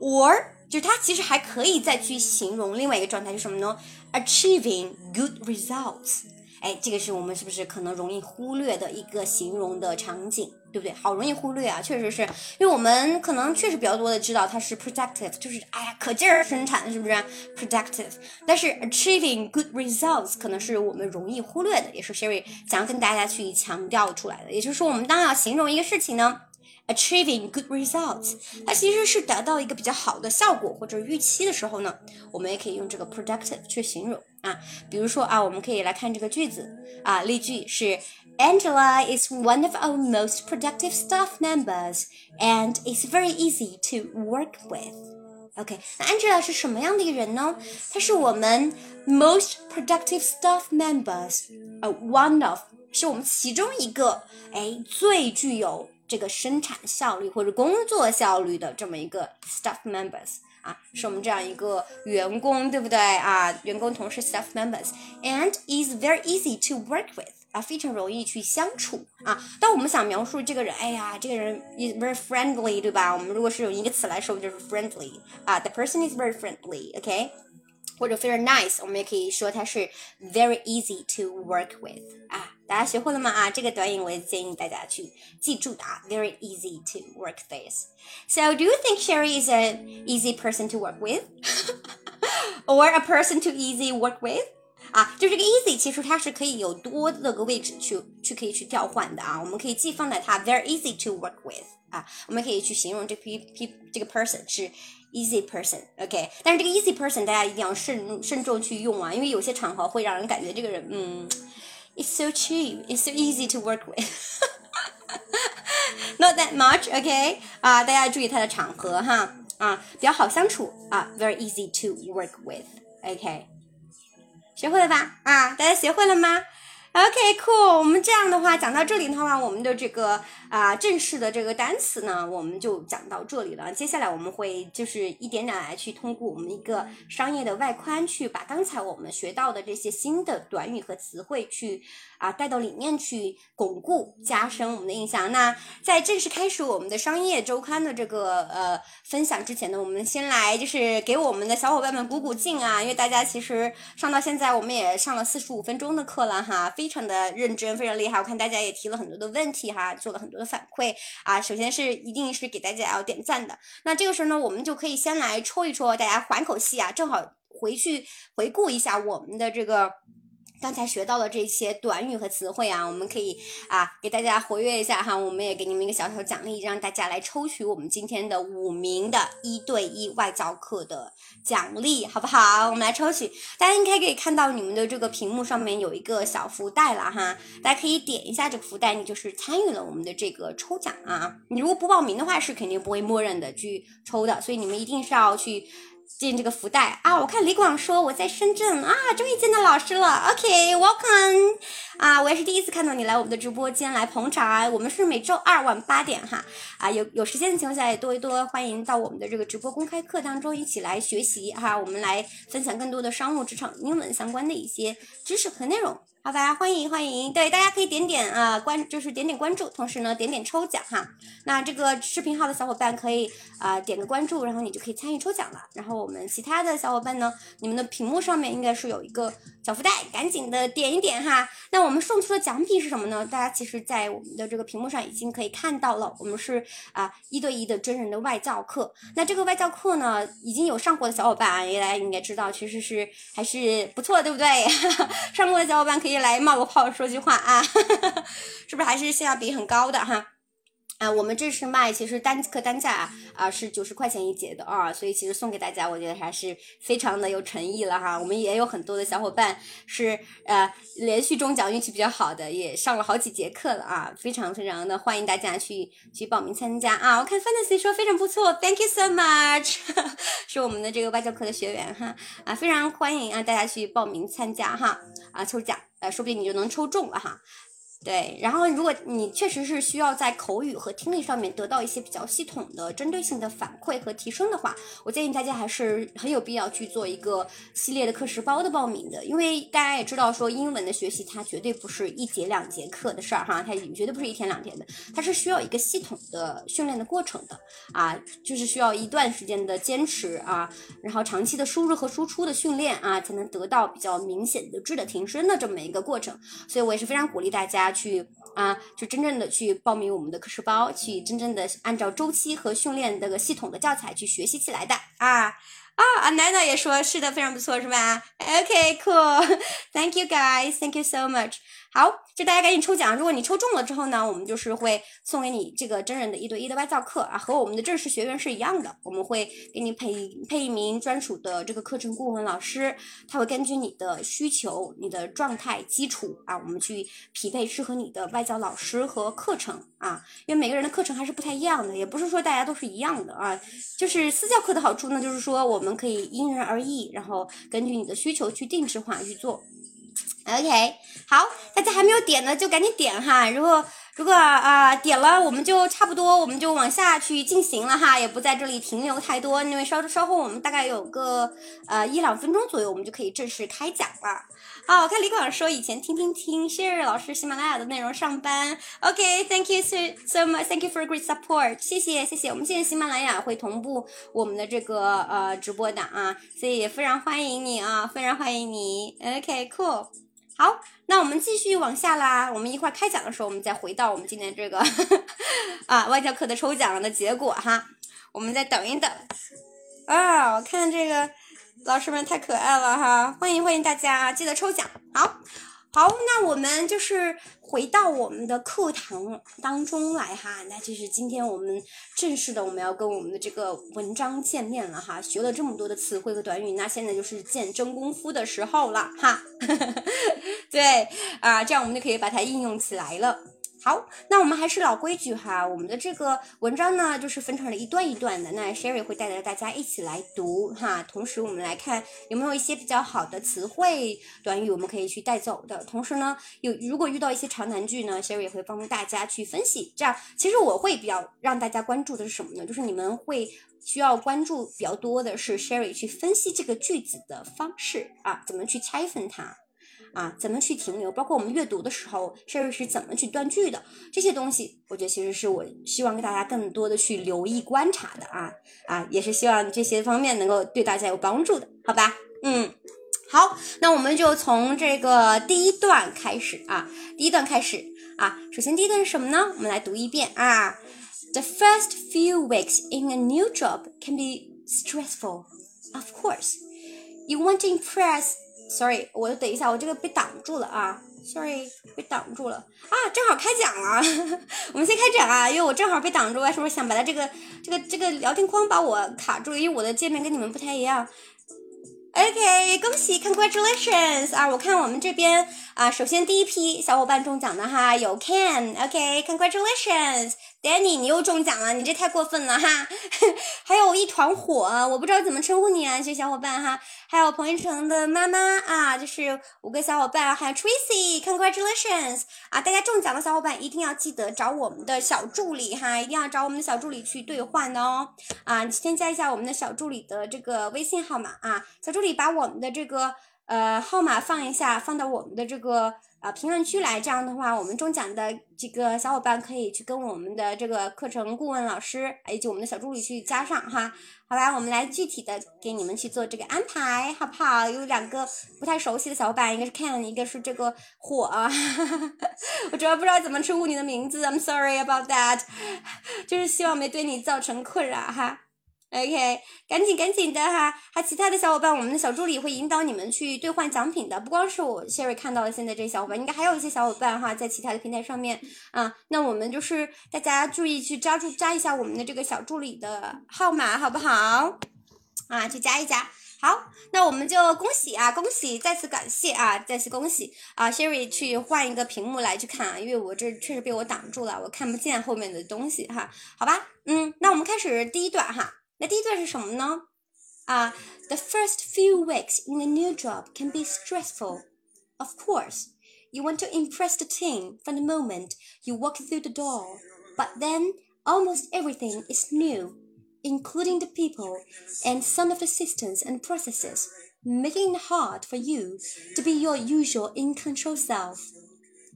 ，or 就是它其实还可以再去形容另外一个状态，是什么呢？achieving good results。哎，这个是我们是不是可能容易忽略的一个形容的场景，对不对？好容易忽略啊，确实是因为我们可能确实比较多的知道它是 productive，就是哎呀可劲儿生产，是不是 productive？但是 achieving good results 可能是我们容易忽略的，也是 Sherry 想要跟大家去强调出来的。也就是说，我们当要形容一个事情呢。Achieving good results，它其实是达到一个比较好的效果或者预期的时候呢，我们也可以用这个 productive 去形容啊。比如说啊，我们可以来看这个句子啊，例句是 Angela is one of our most productive staff members and is very easy to work with. OK，那 Angela 是什么样的一个人呢？她是我们 most productive staff members，呃，one of 是我们其中一个，哎，最具有这个生产效率或者工作效率的这么一个 staff members 啊，是我们这样一个员工，对不对啊？员工同事 staff members，and is very easy to work with 啊，非常容易去相处啊。当我们想描述这个人，哎呀，这个人 is very friendly，对吧？我们如果是用一个词来说，就是 friendly 啊，the person is very friendly，OK。或者 very nice，我们也可以说它是 very easy to work with 啊，大家学会了吗？啊，这个短语我也建议大家去记住的啊，very easy to work with。So do you think Sherry is an easy person to work with, or a person to easy work with？ 啊，就这个 easy，其实它是可以有多的个位置去去可以去调换的啊。我们可以既放在它 very easy to work with 啊，我们可以去形容这 p p 这个 person 是 easy person，OK？但是这个 easy person 大家一定要慎慎重去用啊，因为有些场合会让人感觉这个人，嗯，it's so cheap，it's so easy to work with，not that much，OK？啊，大家注意它的场合哈，啊，比较好相处啊，very easy to work with，OK？ 学会了吧？啊，大家学会了吗？OK，cool。我们这样的话讲到这里的话，我们的这个啊，正式的这个单词呢，我们就讲到这里了。接下来我们会就是一点点来去通过我们一个商业的外宽，去把刚才我们学到的这些新的短语和词汇去啊带到里面去，巩固加深我们的印象。那在正式开始我们的商业周刊的这个呃分享之前呢，我们先来就是给我们的小伙伴们鼓鼓劲啊，因为大家其实上到现在我们也上了四十五分钟的课了哈，非常的认真，非常厉害。我看大家也提了很多的问题哈，做了很多。的反馈啊，首先是一定是给大家要点赞的。那这个时候呢，我们就可以先来抽一抽，大家缓口气啊，正好回去回顾一下我们的这个。刚才学到的这些短语和词汇啊，我们可以啊给大家活跃一下哈，我们也给你们一个小小奖励，让大家来抽取我们今天的五名的一对一外教课的奖励，好不好？我们来抽取，大家应该可以看到你们的这个屏幕上面有一个小福袋了哈，大家可以点一下这个福袋，你就是参与了我们的这个抽奖啊。你如果不报名的话，是肯定不会默认的去抽的，所以你们一定是要去。进这个福袋啊！我看李广说我在深圳啊，终于见到老师了。OK，welcome 啊！我也是第一次看到你来我们的直播间来捧场啊。我们是每周二晚八点哈啊，有有时间的情况下也多一多欢迎到我们的这个直播公开课当中一起来学习哈，我们来分享更多的商务职场英文相关的一些知识和内容。好吧，欢迎欢迎，对，大家可以点点啊关，就是点点关注，同时呢点点抽奖哈。那这个视频号的小伙伴可以啊点个关注，然后你就可以参与抽奖了。然后我们其他的小伙伴呢，你们的屏幕上面应该是有一个小福袋，赶紧的点一点哈。那我们送出的奖品是什么呢？大家其实，在我们的这个屏幕上已经可以看到了，我们是啊一对一的真人的外教课。那这个外教课呢，已经有上过的小伙伴啊，大家应该知道，其实是还是不错，对不对？上过的小伙伴可以。以来冒个泡说句话啊，是不是还是性价比很高的哈？啊，我们这是卖，其实单课单价啊啊是九十块钱一节的啊，所以其实送给大家，我觉得还是非常的有诚意了哈。我们也有很多的小伙伴是呃连续中奖运气比较好的，也上了好几节课了啊，非常非常的欢迎大家去去报名参加啊。我看 Fantasy 说非常不错，Thank you so much，是我们的这个外教课的学员哈啊，非常欢迎啊大家去报名参加哈啊抽奖，哎说不定你就能抽中了哈。对，然后如果你确实是需要在口语和听力上面得到一些比较系统的、针对性的反馈和提升的话，我建议大家还是很有必要去做一个系列的课时包的报名的，因为大家也知道说英文的学习它绝对不是一节两节课的事儿哈，它绝对不是一天两天的，它是需要一个系统的训练的过程的。啊，就是需要一段时间的坚持啊，然后长期的输入和输出的训练啊，才能得到比较明显的质的提升的这么一个过程，所以我也是非常鼓励大家。去啊，就真正的去报名我们的课时包，去真正的按照周期和训练这个系统的教材去学习起来的啊啊！，Nana 也说是的，非常不错，是吧？OK，cool，Thank you guys，Thank you so much。好，就大家赶紧抽奖。如果你抽中了之后呢，我们就是会送给你这个真人的一对一的外教课啊，和我们的正式学员是一样的。我们会给你配配一名专属的这个课程顾问老师，他会根据你的需求、你的状态、基础啊，我们去匹配适合你的外教老师和课程啊。因为每个人的课程还是不太一样的，也不是说大家都是一样的啊。就是私教课的好处呢，就是说我们可以因人而异，然后根据你的需求去定制化去做。OK，好，大家还没有点的就赶紧点哈。如果如果啊点了，我们就差不多，我们就往下去进行了哈，也不在这里停留太多，因为稍稍后我们大概有个呃一两分钟左右，我们就可以正式开讲了。好，我看李广说以前听听听谢谢老师喜马拉雅的内容上班。OK，Thank you so so much，Thank you for great support，谢谢谢谢。我们现在喜马拉雅会同步我们的这个呃直播的啊，所以也非常欢迎你啊，非常欢迎你。OK，cool。好，那我们继续往下啦。我们一会儿开奖的时候，我们再回到我们今天这个 啊外教课的抽奖的结果哈。我们再等一等啊，我看这个老师们太可爱了哈，欢迎欢迎大家，记得抽奖。好。好，那我们就是回到我们的课堂当中来哈。那就是今天我们正式的，我们要跟我们的这个文章见面了哈。学了这么多的词汇和短语，那现在就是见真功夫的时候了哈。对啊，这样我们就可以把它应用起来了。好，那我们还是老规矩哈，我们的这个文章呢，就是分成了一段一段的。那 Sherry 会带着大家一起来读哈，同时我们来看有没有一些比较好的词汇、短语，我们可以去带走的。同时呢，有如果遇到一些长难句呢，Sherry 也会帮大家去分析。这样，其实我会比较让大家关注的是什么呢？就是你们会需要关注比较多的是 Sherry 去分析这个句子的方式啊，怎么去拆分它。啊，怎么去停留？包括我们阅读的时候甚至是怎么去断句的？这些东西，我觉得其实是我希望给大家更多的去留意观察的啊啊，也是希望这些方面能够对大家有帮助的，好吧？嗯，好，那我们就从这个第一段开始啊，第一段开始啊，首先第一段是什么呢？我们来读一遍啊，The first few weeks in a new job can be stressful, of course. You want to impress. Sorry，我等一下，我这个被挡住了啊！Sorry，被挡住了啊！正好开奖了，我们先开奖啊，因为我正好被挡住，是不是想把它这个这个这个聊天框把我卡住？因为我的界面跟你们不太一样。OK，恭喜，Congratulations 啊！我看我们这边啊，首先第一批小伙伴中奖的哈，有 can，OK，congratulations Danny，你又中奖了，你这太过分了哈！还有一团火，我不知道怎么称呼你啊，这小伙伴哈。还有彭一成的妈妈啊，就是五个小伙伴，还有 Tracy，Congratulations 啊！大家中奖的小伙伴一定要记得找我们的小助理哈，一定要找我们的小助理去兑换哦啊！你先加一下我们的小助理的这个微信号码啊，小助理把我们的这个呃号码放一下，放到我们的这个。啊，评论区来，这样的话，我们中奖的这个小伙伴可以去跟我们的这个课程顾问老师，以及我们的小助理去加上哈。好吧，我们来具体的给你们去做这个安排，好不好？有两个不太熟悉的小伙伴，一个是 Ken，一个是这个火，我主要不知道怎么称呼你的名字，I'm sorry about that，就是希望没对你造成困扰哈。OK，赶紧赶紧的哈！还其他的小伙伴，我们的小助理会引导你们去兑换奖品的。不光是我 Sherry 看到了现在这些小伙伴，应该还有一些小伙伴哈，在其他的平台上面啊。那我们就是大家注意去抓住加一下我们的这个小助理的号码，好不好？啊，去加一加。好，那我们就恭喜啊，恭喜，再次感谢啊，再次恭喜啊！Sherry 去换一个屏幕来去看啊，因为我这确实被我挡住了，我看不见后面的东西哈。好吧，嗯，那我们开始第一段哈。那第一段是什么呢？啊，The first few weeks in a new job can be stressful. Of course, you want to impress the team from the moment you walk through the door. But then, almost everything is new, including the people and some of the systems and processes, making it hard for you to be your usual in control self.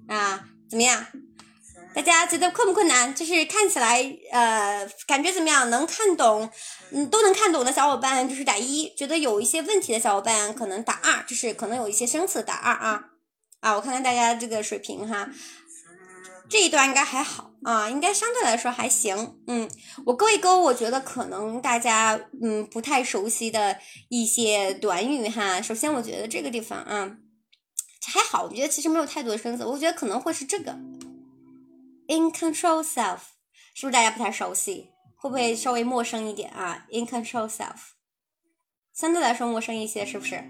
啊，怎么样？ 大家觉得困不困难？就是看起来，呃，感觉怎么样？能看懂，嗯，都能看懂的小伙伴就是打一；觉得有一些问题的小伙伴可能打二，就是可能有一些生词打二啊啊！我看看大家这个水平哈，这一段应该还好啊，应该相对来说还行。嗯，我勾一勾，我觉得可能大家嗯不太熟悉的一些短语哈。首先，我觉得这个地方啊还好，我觉得其实没有太多的生词，我觉得可能会是这个。In control self，是不是大家不太熟悉？会不会稍微陌生一点啊？In control self，相对来说陌生一些，是不是？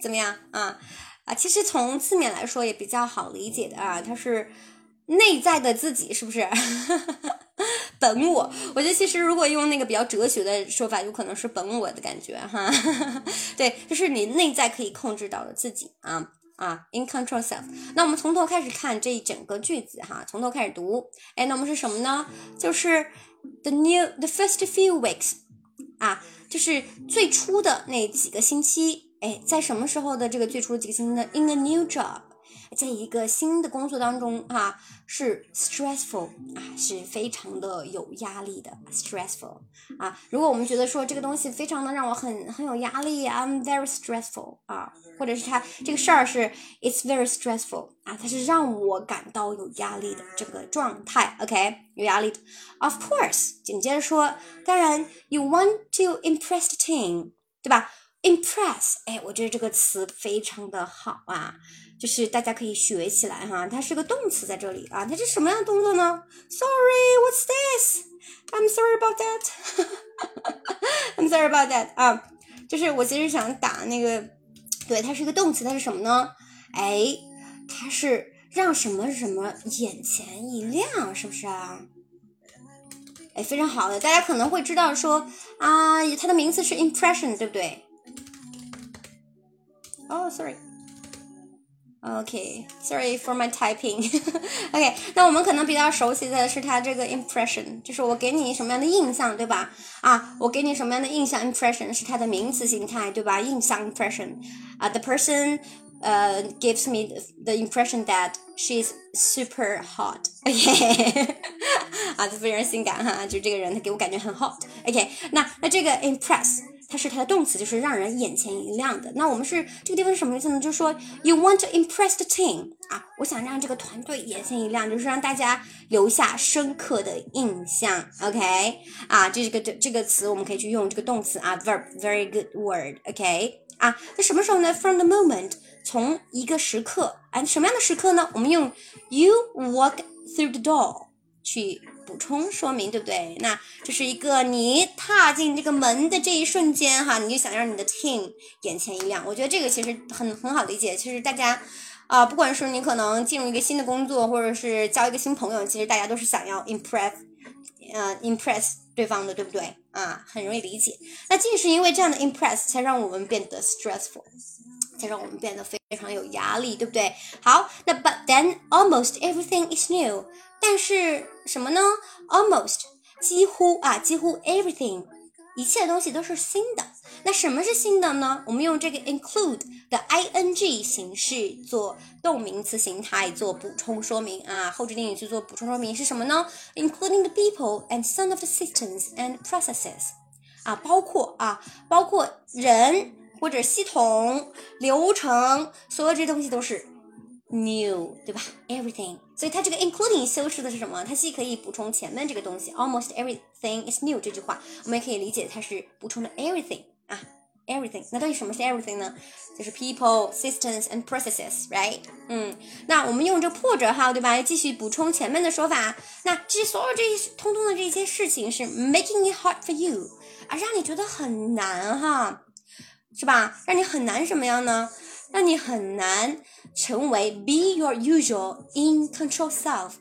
怎么样啊？啊，其实从字面来说也比较好理解的啊，它是内在的自己，是不是？本我，我觉得其实如果用那个比较哲学的说法，有可能是本我的感觉哈。对，就是你内在可以控制到的自己啊。啊，in control self。那我们从头开始看这一整个句子哈，从头开始读。哎，那我们是什么呢？就是 the new the first few weeks，啊，就是最初的那几个星期。哎，在什么时候的这个最初的几个星期呢？In a new job。在一个新的工作当中，哈，是 stressful 啊，是非常的有压力的 stressful 啊。如果我们觉得说这个东西非常的让我很很有压力，I'm very stressful 啊，或者是他这个事儿是 it's very stressful 啊，它是让我感到有压力的这个状态，OK，有压力的。Of course，紧接着说，当然，you want to impress the team，对吧？impress，哎，我觉得这个词非常的好啊。就是大家可以学起来哈，它是个动词在这里啊，它是什么样的动作呢？Sorry，what's this？I'm sorry about that。I'm sorry about that 啊，就是我其实想打那个，对，它是一个动词，它是什么呢？哎，它是让什么什么眼前一亮，是不是啊？哎，非常好的，大家可能会知道说啊，它的名词是 impression，对不对？哦，sorry。OK，sorry for my typing。OK，那我们可能比较熟悉的是它这个 impression，就是我给你什么样的印象，对吧？啊，我给你什么样的印象？impression 是它的名词形态，对吧？印象 impression。啊，the person 呃 gives me the impression that she's super hot。OK，啊，就非常性感哈，就这个人他给我感觉很 hot。OK，那那这个 impress。 它是它的动词，就是让人眼前一亮的。那我们是这个地方是什么意思呢？就是说，you want to impress the team 啊，我想让这个团队眼前一亮，就是让大家留下深刻的印象。OK，啊，这个这个词我们可以去用这个动词啊，verb，very good word。OK，啊，那什么时候呢？From the moment，从一个时刻，啊，什么样的时刻呢？我们用 you walk through the door 去。补充说明，对不对？那这是一个你踏进这个门的这一瞬间，哈，你就想让你的 team 眼前一亮。我觉得这个其实很很好理解。其实大家啊，不管是你可能进入一个新的工作，或者是交一个新朋友，其实大家都是想要 impress，呃，impress 对方的，对不对？啊，很容易理解。那正是因为这样的 impress，才让我们变得 stressful，才让我们变得非常有压力，对不对？好，那 but then almost everything is new。但是什么呢？Almost 几乎啊，几乎 everything 一切东西都是新的。那什么是新的呢？我们用这个 include 的 ing 形式做动名词形态做补充说明啊，后置定语去做补充说明是什么呢？Including the people and some of the systems and processes 啊，包括啊，包括人或者系统流程，所有这些东西都是 new，对吧？Everything。所以它这个 including 修饰的是什么？它既可以补充前面这个东西，almost everything is new 这句话，我们也可以理解它是补充了 everything 啊，everything。那到底什么是 everything 呢？就是 people, systems and processes，right？嗯，那我们用这破折号，对吧？继续补充前面的说法。那这所有这些通通的这些事情是 making it hard for you 啊，让你觉得很难哈，是吧？让你很难什么样呢？让你很难成为 be your usual in control self，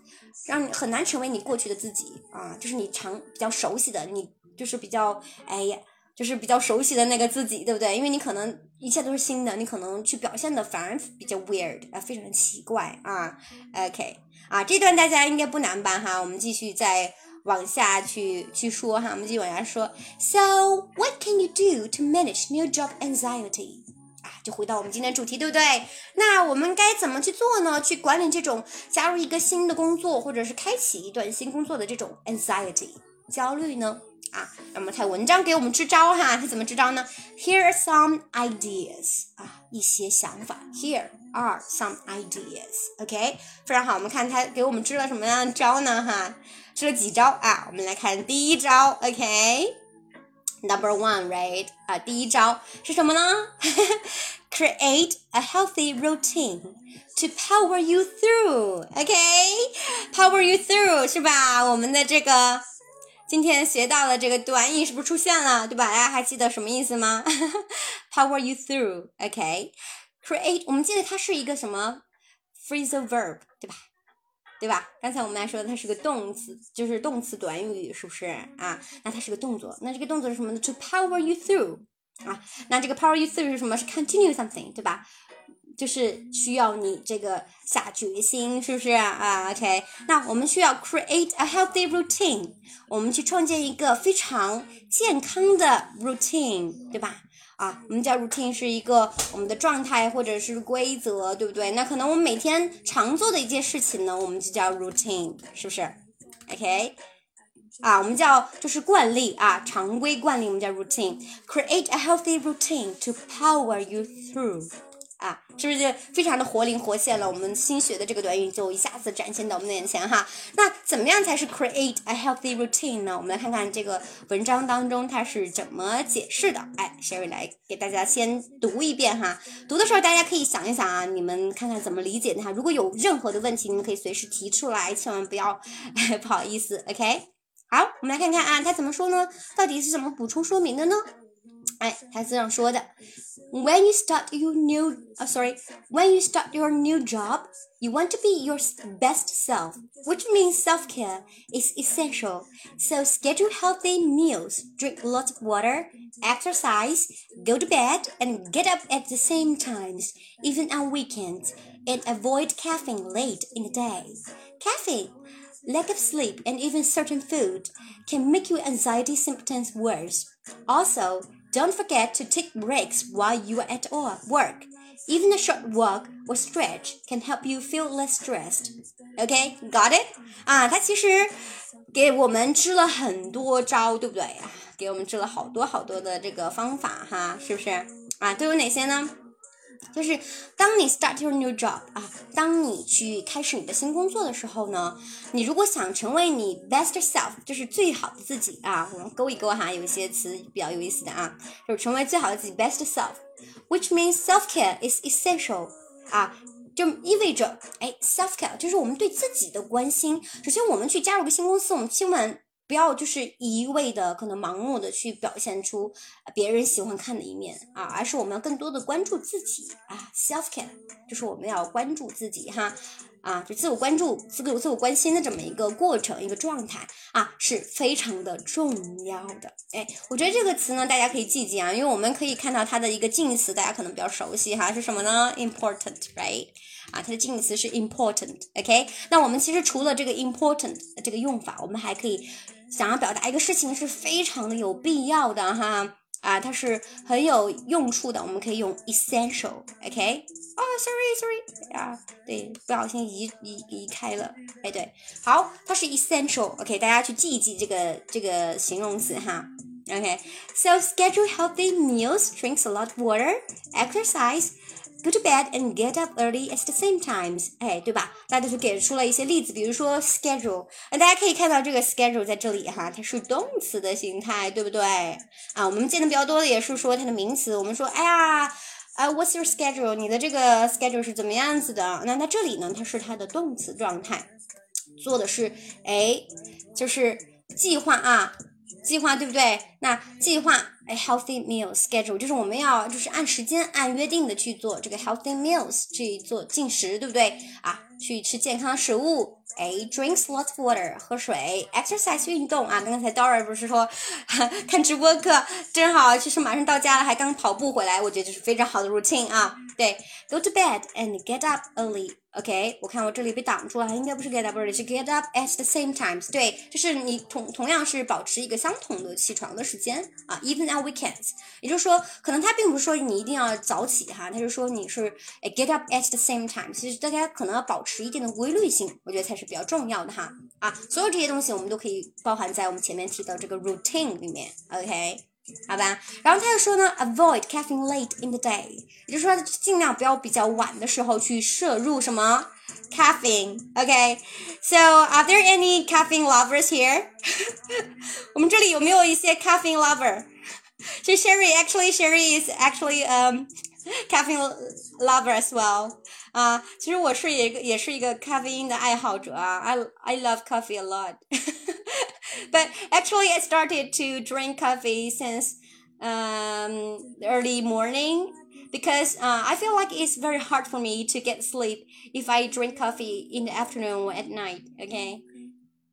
让你很难成为你过去的自己啊，就是你常比较熟悉的，你就是比较哎呀，就是比较熟悉的那个自己，对不对？因为你可能一切都是新的，你可能去表现的反而比较 weird 啊，非常的奇怪啊。OK 啊，这段大家应该不难吧？哈，我们继续再往下去去说哈，我们继续往下说。So what can you do to manage new job anxiety？就回到我们今天主题，对不对？那我们该怎么去做呢？去管理这种加入一个新的工作，或者是开启一段新工作的这种 anxiety 焦虑呢？啊，那么他文章给我们支招哈，他怎么支招呢？Here are some ideas 啊，一些想法。Here are some ideas，OK，非常好。我们看他给我们支了什么样的招呢？哈，支了几招啊？我们来看第一招，OK。Number one, right？啊，第一招是什么呢？create a healthy routine to power you through. Okay, power you through 是吧？我们的这个今天学到的这个短语是不是出现了？对吧？大家还记得什么意思吗？power you through. Okay, create 我们记得它是一个什么 phrasal verb 对吧？刚才我们来说它是个动词，就是动词短语，是不是啊？那它是个动作，那这个动作是什么呢？To power you through。啊，那这个 power you through 是什么？是 continue something，对吧？就是需要你这个下决心，是不是啊？OK，那我们需要 create a healthy routine，我们去创建一个非常健康的 routine，对吧？啊，我们叫 routine 是一个我们的状态或者是规则，对不对？那可能我们每天常做的一件事情呢，我们就叫 routine，是不是？OK。啊，我们叫就是惯例啊，常规惯例，我们叫 routine。Create a healthy routine to power you through。啊，是不是非常的活灵活现了？我们新学的这个短语就一下子展现到我们的眼前哈。那怎么样才是 create a healthy routine 呢？我们来看看这个文章当中它是怎么解释的。哎，Sherry 来给大家先读一遍哈。读的时候大家可以想一想啊，你们看看怎么理解它。如果有任何的问题，你们可以随时提出来，千万不要 不好意思，OK。好，我们来看看啊，他怎么说呢？到底是怎么补充说明的呢哎，他是这样说的：When you start your new, uh, sorry, when you start your new job, you want to be your best self, which means self-care is essential. So schedule healthy meals, drink lots of water, exercise, go to bed, and get up at the same times, even on weekends, and avoid caffeine late in the day. Caffeine lack of sleep, and even certain food can make your anxiety symptoms worse. Also, don't forget to take breaks while you are at work. Even a short walk or stretch can help you feel less stressed. Okay, got it? 啊，他其实给我们支了很多招，对不对啊？给我们支了好多好多的这个方法哈，是不是？啊，都有哪些呢？ 就是当你 start your new job 啊，当你去开始你的新工作的时候呢，你如果想成为你 best self，就是最好的自己啊，我们勾一勾哈，有一些词比较有意思的啊，就是成为最好的自己 best self，which means self care is essential 啊，就意味着哎 self care 就是我们对自己的关心。首先我们去加入个新公司，我们千万。不要就是一味的可能盲目的去表现出别人喜欢看的一面啊，而是我们要更多的关注自己啊，self care，就是我们要关注自己哈，啊，就自我关注、自我自我关心的这么一个过程、一个状态啊，是非常的重要的。哎，我觉得这个词呢，大家可以记记啊，因为我们可以看到它的一个近义词，大家可能比较熟悉哈，是什么呢？important，right？啊，它的近义词是 important，OK？那我们其实除了这个 important 这个用法，我们还可以。想要表达一个事情是非常的有必要的哈啊，它是很有用处的。我们可以用 essential，OK？哦，sorry，sorry 啊，对，不小心移移移开了。哎，对，好，它是 essential，OK？大家去记一记这个这个形容词哈，OK？So schedule healthy meals, drinks a lot water, exercise. Go to bed and get up early at the same times，哎，对吧？那就是给出了一些例子，比如说 schedule，那大家可以看到这个 schedule 在这里哈，它是动词的形态，对不对？啊，我们见的比较多的也是说它的名词，我们说，哎呀，啊，What's your schedule？你的这个 schedule 是怎么样子的？那在这里呢，它是它的动词状态，做的是，哎，就是计划啊。计划对不对？那计划哎，healthy meal schedule 就是我们要就是按时间按约定的去做这个 healthy meals 去做进食，对不对啊？去吃健康食物，哎，drinks lots of water 喝水，exercise 运动啊。刚才 Dora 不是说看直播课正好，其实马上到家了，还刚跑步回来，我觉得这是非常好的 routine 啊。对，go to bed and get up early。OK，我看我这里被挡住了，应该不是 get up early，是 get up at the same times。对，就是你同同样是保持一个相同的起床的时间啊，even on weekends。也就是说，可能他并不是说你一定要早起哈，他是说你是 get up at the same time。其实大家可能要保持一定的规律性，我觉得才是比较重要的哈。啊，所有这些东西我们都可以包含在我们前面提到这个 routine 里面。OK。好吧，然后他又说呢，avoid caffeine late in the day，也就是说尽量不要比较晚的时候去摄入什么 caffeine。OK，so are there any caffeine lovers here？我们这里有没有一些 caffeine lover？其实 Sherry actually Sherry is actually um caffeine lover as well。啊，其实我是一个也是一个咖啡因的爱好者啊，I I love coffee a lot。 but actually, I started to drink coffee since um, early morning because uh, I feel like it's very hard for me to get sleep if I drink coffee in the afternoon or at night. Okay.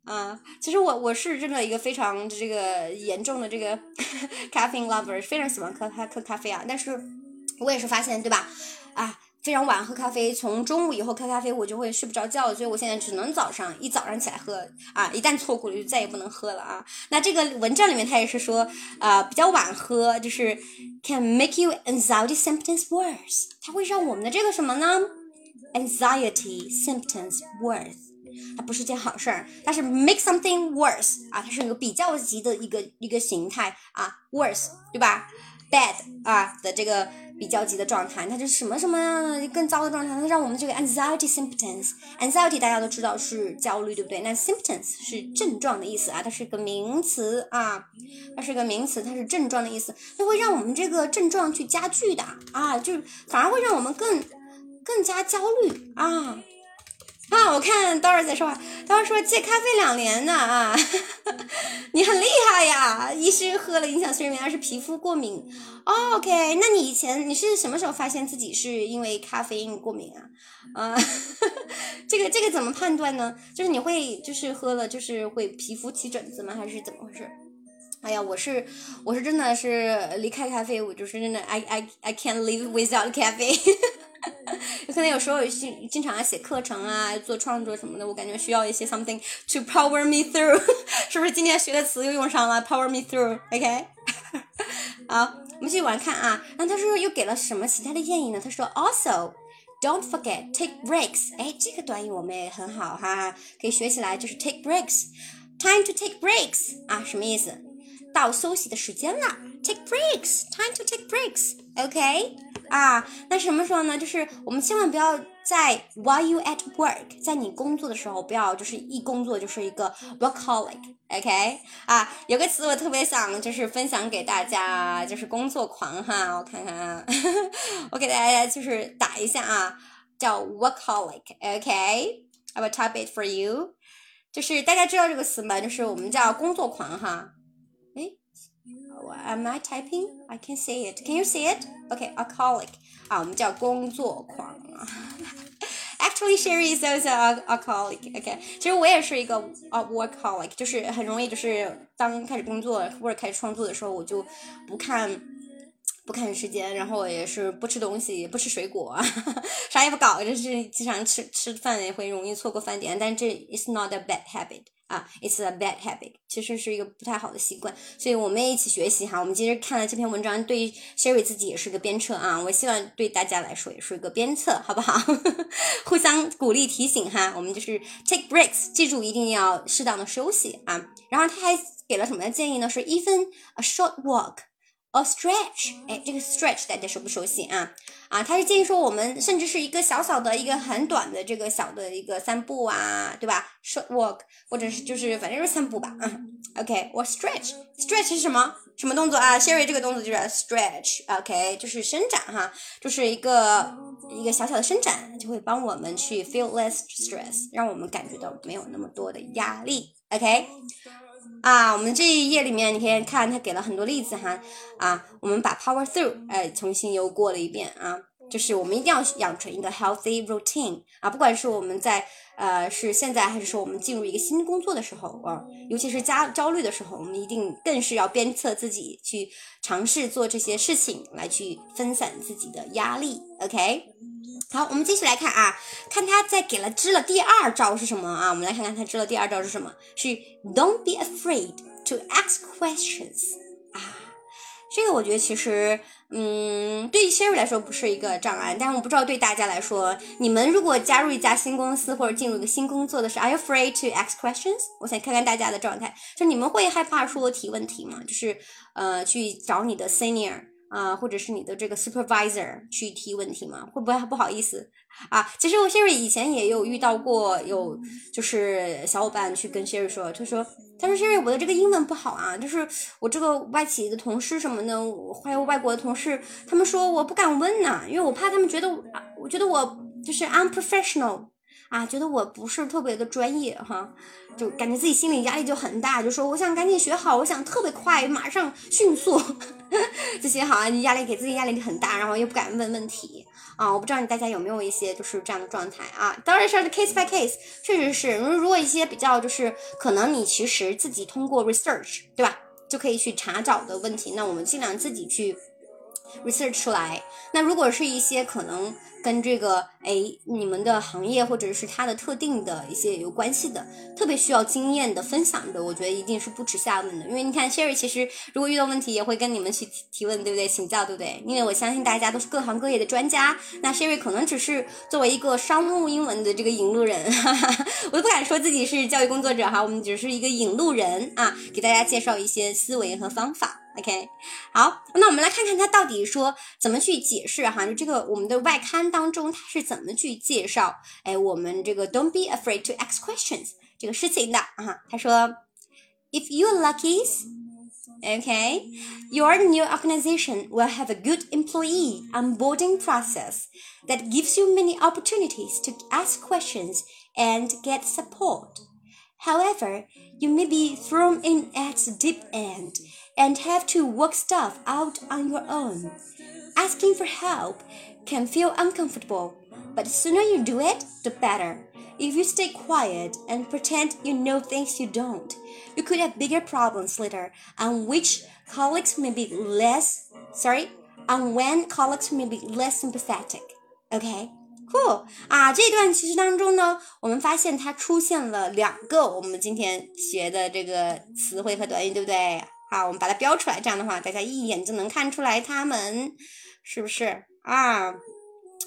啊，其实我我是真的一个非常这个严重的这个 caffeine lover，非常喜欢喝咖喝咖啡啊。但是我也是发现，对吧？啊， 非常晚喝咖啡，从中午以后喝咖啡我就会睡不着觉，所以我现在只能早上一早上起来喝啊，一旦错过了就再也不能喝了啊。那这个文章里面他也是说，啊，比较晚喝就是 can make you anxiety symptoms worse，它会让我们的这个什么呢？anxiety symptoms worse，它不是件好事儿，它是 make something worse 啊，它是一个比较级的一个一个形态啊，worse 对吧？bad 啊的这个。比较级的状态，它就是什么什么样更糟的状态，它让我们这个 anxiety symptoms，anxiety 大家都知道是焦虑，对不对？那 symptoms 是症状的意思啊，它是个名词啊，它是个名词，它是症状的意思，它会让我们这个症状去加剧的啊，就反而会让我们更更加焦虑啊。啊，我看 Doris 在说话，Doris 说戒咖啡两年呢啊，你很厉害呀！一是喝了影响睡眠，二是皮肤过敏。OK，那你以前你是什么时候发现自己是因为咖啡因过敏啊？啊，这个这个怎么判断呢？就是你会就是喝了就是会皮肤起疹子吗？还是怎么回事？哎呀，我是我是真的是离开咖啡，我就是真的 I I I can't live without 咖啡。有可能有时候经经常要写课程啊，做创作什么的，我感觉需要一些 something to power me through，是不是？今天学的词又用上了 power me through，OK？好，我们继续往下看啊。那他说又给了什么其他的建议呢？他说 also don't forget take breaks。哎，这个短语我们也很好哈，可以学起来，就是 take breaks。time to take breaks 啊，什么意思？到休息的时间了，take breaks，time to take breaks，OK？啊，那什么时候呢？就是我们千万不要在 while you at work，在你工作的时候，不要就是一工作就是一个 workaholic，OK？啊，有个词我特别想就是分享给大家，就是工作狂哈，我看看啊，我给大家就是打一下啊，叫 workaholic，OK？I will type it for you，就是大家知道这个词吗？就是我们叫工作狂哈。Am I typing? I can see it. Can you see it? Okay, alcoholic 啊，我们叫工作狂啊。Actually, Sherry is also a alcoholic. OK，其实我也是一个啊 workaholic，就是很容易就是当开始工作或者开始创作的时候，我就不看不看时间，然后也是不吃东西，不吃水果，啥也不搞，就是经常吃吃饭也会容易错过饭点，但这 is not a bad habit。 啊，it's a bad habit，其实是一个不太好的习惯，所以我们也一起学习哈。我们今天看了这篇文章，对 Sherry 自己也是个鞭策啊。我希望对大家来说也是一个鞭策，好不好？互相鼓励提醒哈。我们就是 take breaks，记住一定要适当的休息啊。然后他还给了什么建议呢？是 even a short walk。A stretch，哎，这个 stretch 大家熟不熟悉啊？啊，他是建议说我们甚至是一个小小的一个很短的这个小的一个散步啊，对吧？Short walk，或者是就是反正就是散步吧。啊，OK，我 stretch，stretch 是什么？什么动作啊？Sherry 这个动作就是 stretch，OK，就是伸展哈，就是一个一个小小的伸展，就会帮我们去 feel less stress，让我们感觉到没有那么多的压力。OK。啊，我们这一页里面你可以看，他给了很多例子哈。啊，我们把 power through 哎重新又过了一遍啊，就是我们一定要养成一个 healthy routine 啊，不管是我们在呃是现在还是说我们进入一个新工作的时候啊，尤其是加焦虑的时候，我们一定更是要鞭策自己去尝试做这些事情，来去分散自己的压力。OK。好，我们继续来看啊，看他在给了支了第二招是什么啊？我们来看看他支了第二招是什么？是 Don't be afraid to ask questions 啊。这个我觉得其实，嗯，对于 Sherry 来说不是一个障碍，但是我不知道对大家来说，你们如果加入一家新公司或者进入一个新工作的时候，Are you afraid to ask questions？我想看看大家的状态，就你们会害怕说提问题吗？就是呃，去找你的 senior。啊，或者是你的这个 supervisor 去提问题吗？会不会不好意思啊？其实我 Sherry 以前也有遇到过，有就是小伙伴去跟 Sherry 说，他说，他说 Sherry 我的这个英文不好啊，就是我这个外企的同事什么的，还有外国的同事，他们说我不敢问呐，因为我怕他们觉得，我觉得我就是 unprofessional。啊，觉得我不是特别的专业哈，就感觉自己心理压力就很大，就说我想赶紧学好，我想特别快，马上迅速 这些好像压力给自己压力很大，然后又不敢问问题啊。我不知道你大家有没有一些就是这样的状态啊？当然是 case by case，确实是如。如果一些比较就是可能你其实自己通过 research 对吧，就可以去查找的问题，那我们尽量自己去 research 出来。那如果是一些可能。跟这个哎，你们的行业或者是它的特定的一些有关系的，特别需要经验的分享的，我觉得一定是不耻下问的。因为你看，Sherry 其实如果遇到问题也会跟你们去提提问，对不对？请教，对不对？因为我相信大家都是各行各业的专家，那 Sherry 可能只是作为一个商务英文的这个引路人，哈哈，我都不敢说自己是教育工作者哈，我们只是一个引路人啊，给大家介绍一些思维和方法。OK，好，那我们来看看他到底说怎么去解释哈，就这个我们的外刊当中他是怎么去介绍，哎，我们这个 Don't be afraid to ask questions 这个事情的啊。他说，If you luckies Okay, your new organization will have a good employee onboarding process that gives you many opportunities to ask questions and get support. However, you may be thrown in at the deep end and have to work stuff out on your own. Asking for help can feel uncomfortable, but the sooner you do it, the better. If you stay quiet and pretend you know things you don't, you could have bigger problems later on which colleagues may be less sorry, on when colleagues may be less sympathetic. Okay? Cool 啊，这段其实当中呢，我们发现它出现了两个我们今天学的这个词汇和短语，对不对？ 啊，我们把它标出来，这样的话大家一眼就能看出来它们是不是啊？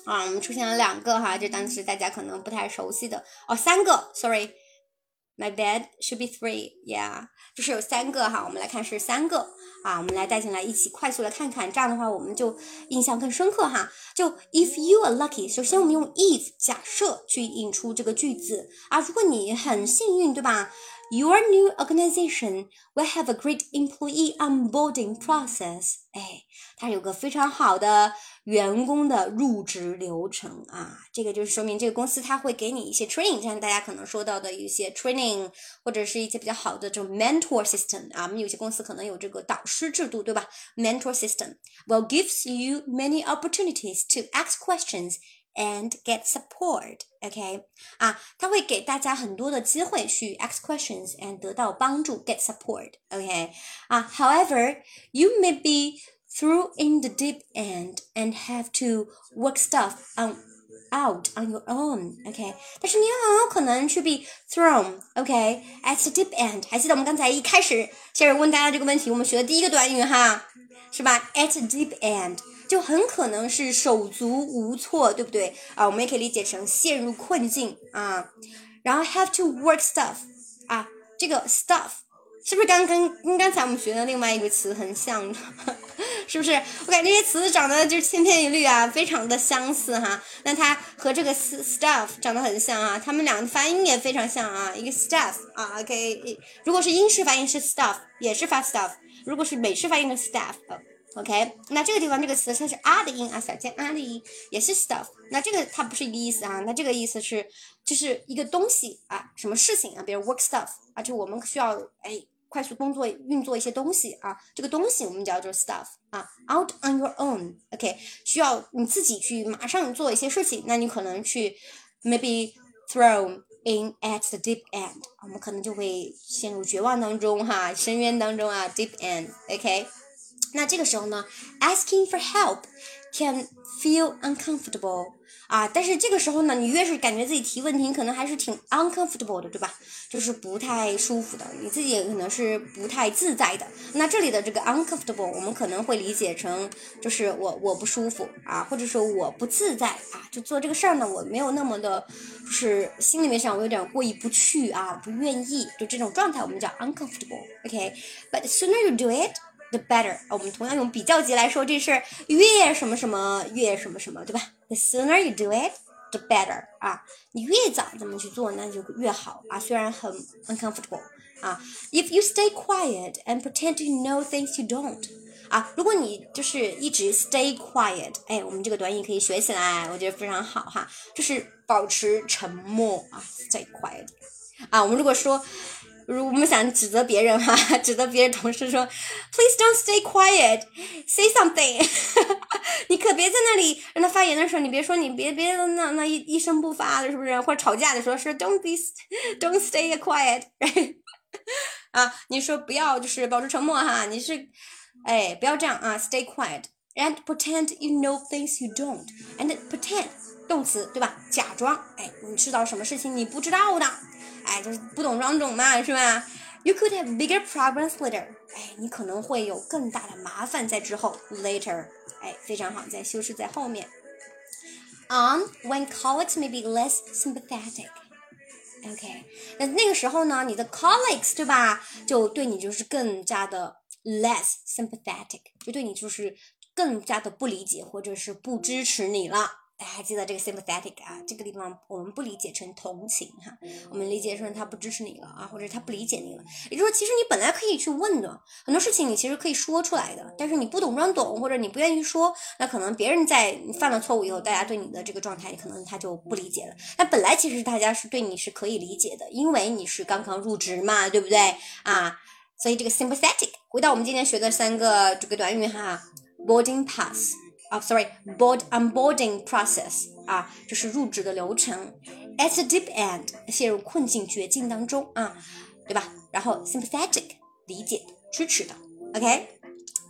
啊，我们出现了两个哈，就当时大家可能不太熟悉的哦，三个，sorry，my bad should be three，yeah，就是有三个哈，我们来看是三个啊，我们来带进来一起快速的看看，这样的话我们就印象更深刻哈。就 if you are lucky，首先我们用 if 假设去引出这个句子啊，如果你很幸运，对吧 ？Your new organization will have a great employee onboarding process。哎，它有个非常好的员工的入职流程啊。这个就是说明这个公司它会给你一些 training，像大家可能说到的一些 training，或者是一些比较好的这种 mentor system 啊。我们有些公司可能有这个导师制度，对吧？Mentor system will gives you many opportunities to ask questions and get support. OK 啊，它会给大家很多的机会去 ask questions and 得到帮助 get support. OK 啊，However, you may be through in the deep end and have to work stuff on out on your own. OK，但是你很有可能去 be thrown. OK at the deep end. 还记得我们刚才一开始接着问大家这个问题，我们学的第一个短语哈，是吧？at the deep end. 就很可能是手足无措，对不对啊？我们也可以理解成陷入困境啊。然后 have to work stuff 啊，这个 stuff 是不是刚跟跟刚才我们学的另外一个词很像？是不是？我感觉这些词长得就是千篇一律啊，非常的相似哈。那它和这个 stuff 长得很像啊，它们两个发音也非常像啊。一个 stuff 啊，OK，如果是英式发音是 stuff，也是发 stuff；如果是美式发音的 staff。OK，那这个地方这个词它是啊的音啊，小尖啊的音，也是 stuff。那这个它不是一个意思啊，那这个意思是就是一个东西啊，什么事情啊，比如 work stuff 啊，就我们需要哎快速工作运作一些东西啊，这个东西我们叫做 stuff 啊，out on your own，OK，需要你自己去马上做一些事情，那你可能去 maybe thrown in at the deep end，我们可能就会陷入绝望当中哈，深渊当中啊，deep end，OK。那这个时候呢，asking for help can feel uncomfortable 啊，但是这个时候呢，你越是感觉自己提问题，可能还是挺 uncomfortable 的，对吧？就是不太舒服的，你自己也可能是不太自在的。那这里的这个 uncomfortable，我们可能会理解成就是我我不舒服啊，或者说我不自在啊，就做这个事儿呢，我没有那么的，就是心里面上我有点过意不去啊，不愿意，就这种状态我们叫 uncomfortable。OK，but sooner you do it。The better 我们同样用比较级来说这事儿，越什么什么越什么什么，对吧？The sooner you do it, the better 啊，你越早这么去做，那就越好啊。虽然很 uncomfortable 啊。If you stay quiet and pretend to know things you don't 啊，如果你就是一直 stay quiet，哎，我们这个短语可以学起来，我觉得非常好哈，就是保持沉默啊，stay quiet 啊。我们如果说如我们想指责别人哈，指责别人同事说，Please don't stay quiet, say something。你可别在那里让他发言的时候，你别说，你别别那那一一声不发的，是不是？或者吵架的时候是 Don't be, don't stay quiet。啊，你说不要就是保持沉默哈，你是，哎，不要这样啊，stay quiet and pretend you know things you don't and pretend 动词对吧？假装，哎，你知道什么事情你不知道的。哎，就是不懂装懂嘛，是吧？You could have bigger problems later。哎，你可能会有更大的麻烦在之后，later。哎，非常好，在修饰在后面。On when colleagues may be less sympathetic。OK，那那个时候呢，你的 colleagues 对吧，就对你就是更加的 less sympathetic，就对你就是更加的不理解或者是不支持你了。大家还记得这个 sympathetic 啊？这个地方我们不理解成同情哈，我们理解成他不支持你了啊，或者他不理解你了。也就是说，其实你本来可以去问的，很多事情你其实可以说出来的，但是你不懂装懂，或者你不愿意说，那可能别人在犯了错误以后，大家对你的这个状态可能他就不理解了。那本来其实大家是对你是可以理解的，因为你是刚刚入职嘛，对不对啊？所以这个 sympathetic 回到我们今天学的三个这个短语哈，boarding pass。啊，sorry，board onboarding process 啊，就是入职的流程。At the deep end，陷入困境、绝境当中啊，对吧？然后 sympathetic，理解、支持的，OK，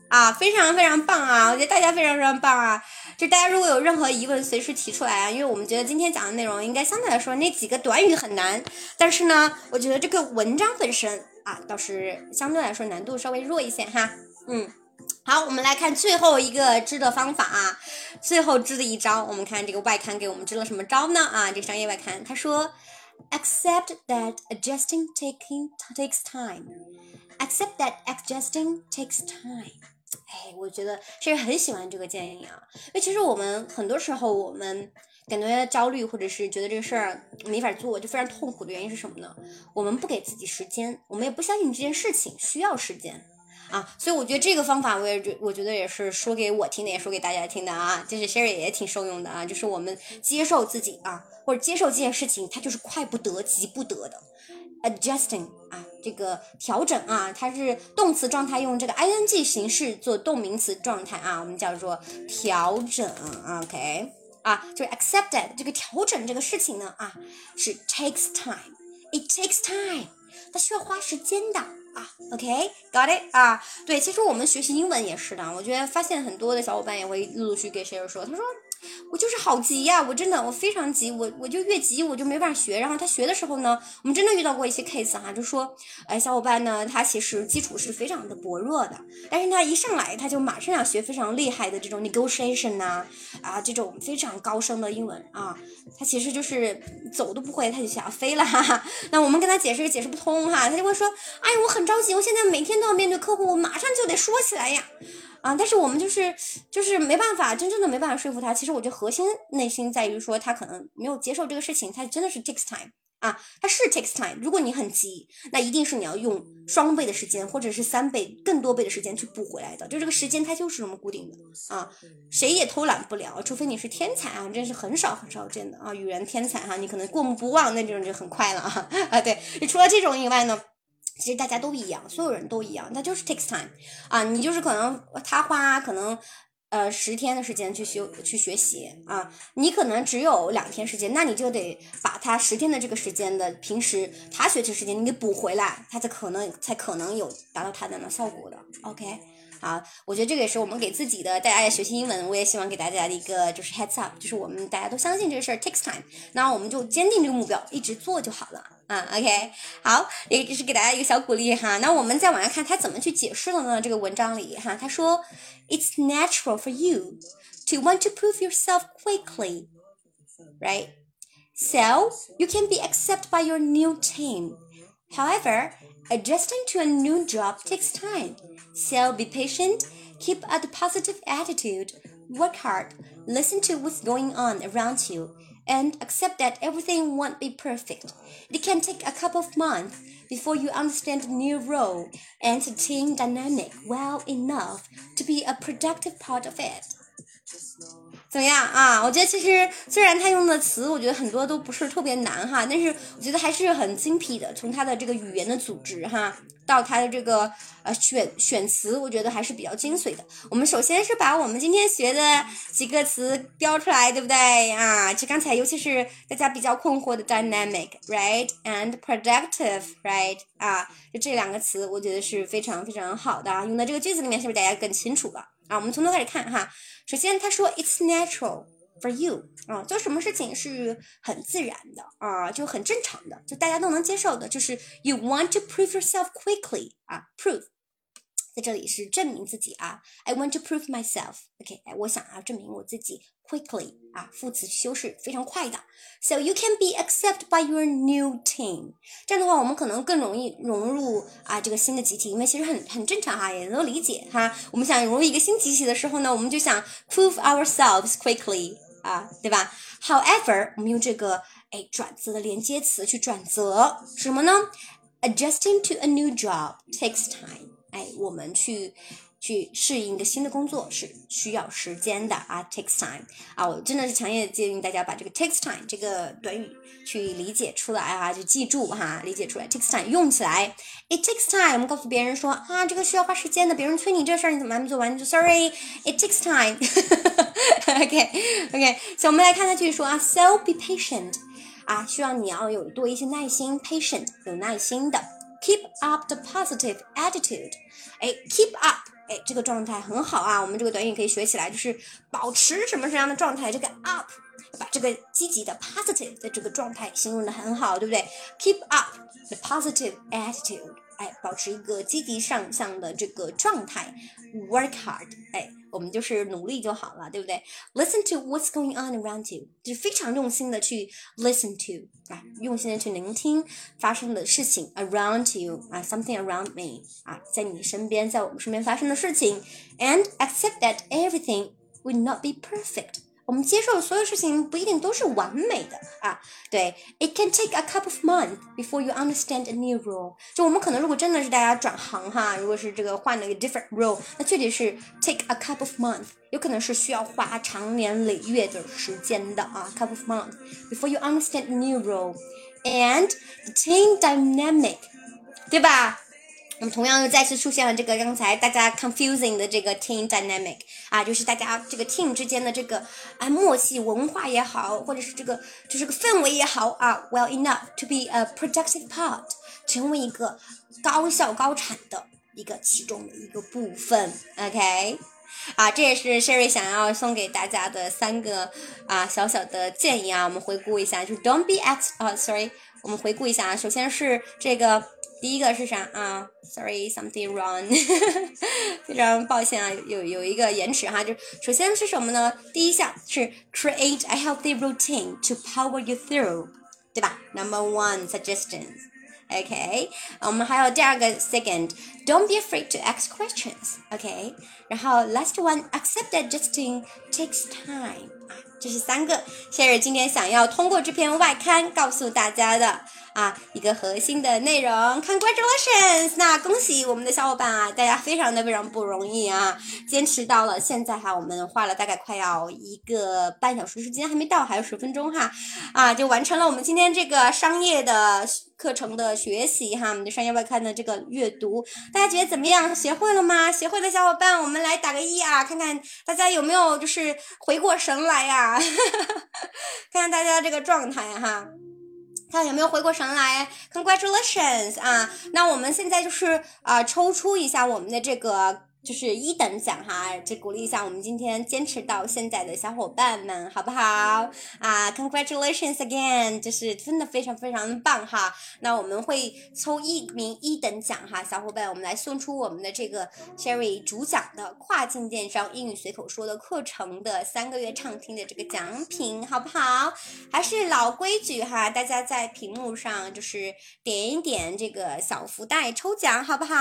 啊，非常非常棒啊！我觉得大家非常非常棒啊！就大家如果有任何疑问，随时提出来啊，因为我们觉得今天讲的内容应该相对来说那几个短语很难，但是呢，我觉得这个文章本身啊，倒是相对来说难度稍微弱一些哈，嗯。好，我们来看最后一个支的方法啊，最后支的一招。我们看这个外刊给我们支了什么招呢？啊，这商业外刊他说，accept that adjusting taking takes time。accept that adjusting takes time。哎，我觉得其实很喜欢这个建议啊，因为其实我们很多时候我们感觉焦虑或者是觉得这个事儿没法做，就非常痛苦的原因是什么呢？我们不给自己时间，我们也不相信这件事情需要时间。啊，所以我觉得这个方法，我也觉，我觉得也是说给我听的，也说给大家听的啊。就是 Sherry 也挺受用的啊。就是我们接受自己啊，或者接受这件事情，它就是快不得、急不得的。Adjusting 啊，这个调整啊，它是动词状态，用这个 ing 形式做动名词状态啊，我们叫做调整。OK 啊，就是 accepted 这个调整这个事情呢啊，是 takes time，it takes time，它需要花时间的。啊，OK，got it 啊，对，其实我们学习英文也是的，我觉得发现很多的小伙伴也会陆陆续给谁说，他说。我就是好急呀！我真的，我非常急，我我就越急我就没法学。然后他学的时候呢，我们真的遇到过一些 case 哈，就说，哎，小伙伴呢，他其实基础是非常的薄弱的，但是他一上来他就马上要学非常厉害的这种 negotiation 呐，啊，这种非常高深的英文啊，他其实就是走都不会，他就想要飞了。哈哈。那我们跟他解释也解释不通哈，他就会说，哎，我很着急，我现在每天都要面对客户，我马上就得说起来呀。啊，但是我们就是就是没办法，真正的没办法说服他。其实我觉得核心内心在于说他可能没有接受这个事情，他真的是 takes time 啊，他是 takes time。如果你很急，那一定是你要用双倍的时间，或者是三倍、更多倍的时间去补回来的。就这个时间它就是这么固定的啊，谁也偷懒不了，除非你是天才啊，真是很少很少见的啊，语言天才哈，你可能过目不忘那这种就很快了啊 啊，对，除了这种以外呢。其实大家都一样，所有人都一样，他就是 takes time 啊，你就是可能他花可能呃十天的时间去学去学习啊，你可能只有两天时间，那你就得把他十天的这个时间的平时他学习时间你给补回来，他才可能才可能有达到他的那效果的，OK。好，我觉得这个也是我们给自己的，大家也学习英文，我也希望给大家的一个就是 heads up，就是我们大家都相信这个事儿 takes time，那我们就坚定这个目标，一直做就好了。啊。OK，好，也就是给大家一个小鼓励哈。那我们再往下看他怎么去解释的呢？这个文章里哈，他说，It's natural for you to want to prove yourself quickly, right? So you can be accepted by your new team. However, adjusting to a new job takes time. So be patient, keep a positive attitude, work hard, listen to what's going on around you, and accept that everything won't be perfect. It can take a couple of months before you understand the new role and the team dynamic well enough to be a productive part of it. 怎么样啊？我觉得其实虽然他用的词，我觉得很多都不是特别难哈，但是我觉得还是很精辟的。从他的这个语言的组织哈， 到他的这个呃选选词，我觉得还是比较精髓的。我们首先是把我们今天学的几个词标出来，对不对啊？就刚才尤其是大家比较困惑的 dynamic right and productive right 啊，就这两个词，我觉得是非常非常好的，用在这个句子里面，是不是大家更清楚了啊？我们从头开始看哈。首先，他说 "It's natural for you" 啊，做什么事情是很自然的啊，就很正常的，就大家都能接受的，就是 "You want to prove yourself quickly" 啊，prove。在这里是证明自己啊，I want to prove myself。OK，哎，我想要证明我自己，quickly 啊，副词修饰非常快的。So you can be accepted by your new team。这样的话，我们可能更容易融入啊这个新的集体，因为其实很很正常哈，也能理解哈。我们想融入一个新集体的时候呢，我们就想 prove ourselves quickly。啊，对吧？However，我们用这个哎转折的连接词去转折什么呢？Adjusting to a new job takes time。哎，我们去。去适应一个新的工作是需要时间的啊，takes time 啊，我真的是强烈建议大家把这个 takes time 这个短语去理解出来啊，就记住哈，理解出来。takes time 用起来，it takes time，我们告诉别人说啊，这个需要花时间的，别人催你这事儿你怎么还没做完，就 sorry，it takes time，OK OK，所以我们来看他继续说啊，so be patient 啊，需要你要有多一些耐心，patient 有耐心的，keep up the positive attitude，哎，keep up。哎，这个状态很好啊，我们这个短语可以学起来，就是保持什么什么样的状态？这个 up，把这个积极的 positive 的这个状态形容的很好，对不对？Keep up the positive attitude，哎，保持一个积极上向的这个状态，work hard，哎。我们就是努力就好了，对不对？Listen to what's going on around you，就是非常用心的去 listen to 啊，用心的去聆听发生的事情 around you 啊，something around me 啊，在你身边，在我们身边发生的事情，and accept that everything will not be perfect。 我们接受所有事情不一定都是完美的啊，对，It can take a couple of months before you understand a new role。就我们可能如果真的是大家转行哈，如果是这个换了一个 different role，那确实是 take a couple of months，有可能是需要花长年累月的时间的啊，couple of months before you understand a new role and the team dynamic，对吧？ 我们同样又再次出现了这个刚才大家 confusing 的这个 team dynamic 啊，就是大家这个 team 之间的这个啊默契文化也好，或者是这个就是个氛围也好啊，well enough to be a productive part，成为一个高效高产的一个其中的一个部分，OK，啊，这也是 Sherry 想要送给大家的三个啊小小的建议啊，我们回顾一下，就是 don't be ex 啊，sorry，我们回顾一下啊，首先是这个。第一个是啥啊？Sorry，something wrong，非常抱歉啊，有有一个延迟哈。就首先是什么呢？第一项是 create a healthy routine to power you through，对吧？Number one suggestions，OK。我们还有第二个 second，don't be afraid to ask questions，OK。然后 last one，accept that adjusting takes time。 这是三个 s h e r 今天想要通过这篇外刊告诉大家的。啊，一个核心的内容，Congratulations！那恭喜我们的小伙伴啊，大家非常的非常不容易啊，坚持到了现在哈，我们花了大概快要一个半小时时间，还没到，还有十分钟哈，啊，就完成了我们今天这个商业的课程的学习哈，我们的商业外刊的这个阅读，大家觉得怎么样？学会了吗？学会的小伙伴，我们来打个一啊，看看大家有没有就是回过神来呀，看看大家这个状态哈。看有没有回过神来？Congratulations 啊！那我们现在就是啊，抽出一下我们的这个。就是一等奖哈，就鼓励一下我们今天坚持到现在的小伙伴们，好不好啊？Congratulations again，就是真的非常非常的棒哈。那我们会抽一名一等奖哈，小伙伴，我们来送出我们的这个 Cherry 主讲的跨境电商英语随口说的课程的三个月畅听的这个奖品，好不好？还是老规矩哈，大家在屏幕上就是点一点这个小福袋抽奖，好不好？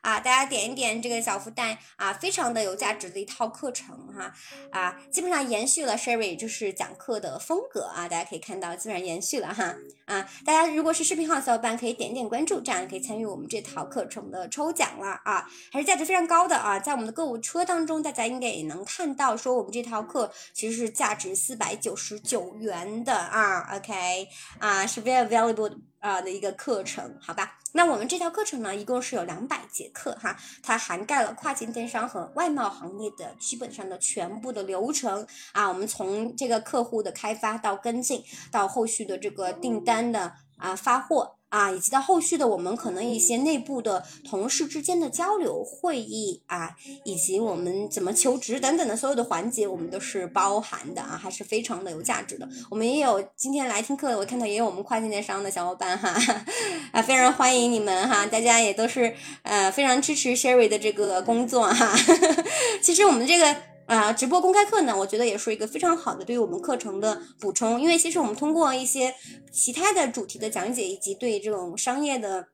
啊，大家点一点这个。小福袋啊，非常的有价值的一套课程哈。啊，基本上延续了 Sherry 就是讲课的风格啊，大家可以看到基本上延续了哈。啊，大家如果是视频号的小伙伴可以点点关注，这样可以参与我们这套课程的抽奖了啊，还是价值非常高的啊，在我们的购物车当中，大家应该也能看到说我们这套课其实是价值四百九十九元的啊，OK？啊，是 very valuable 啊的一个课程，好吧？那我们这套课程呢，一共是有两百节课哈，它涵盖了跨境电商和外贸行业的基本上的全部的流程啊。我们从这个客户的开发到跟进，到后续的这个订单的啊发货。啊，以及到后续的我们可能一些内部的同事之间的交流会议啊，以及我们怎么求职等等的所有的环节，我们都是包含的啊，还是非常的有价值的。我们也有今天来听课，我看到也有我们跨境电商的小伙伴哈，啊，非常欢迎你们哈，大家也都是呃非常支持 Sherry 的这个工作哈。其实我们这个。啊，直播公开课呢，我觉得也是一个非常好的对于我们课程的补充，因为其实我们通过一些其他的主题的讲解，以及对这种商业的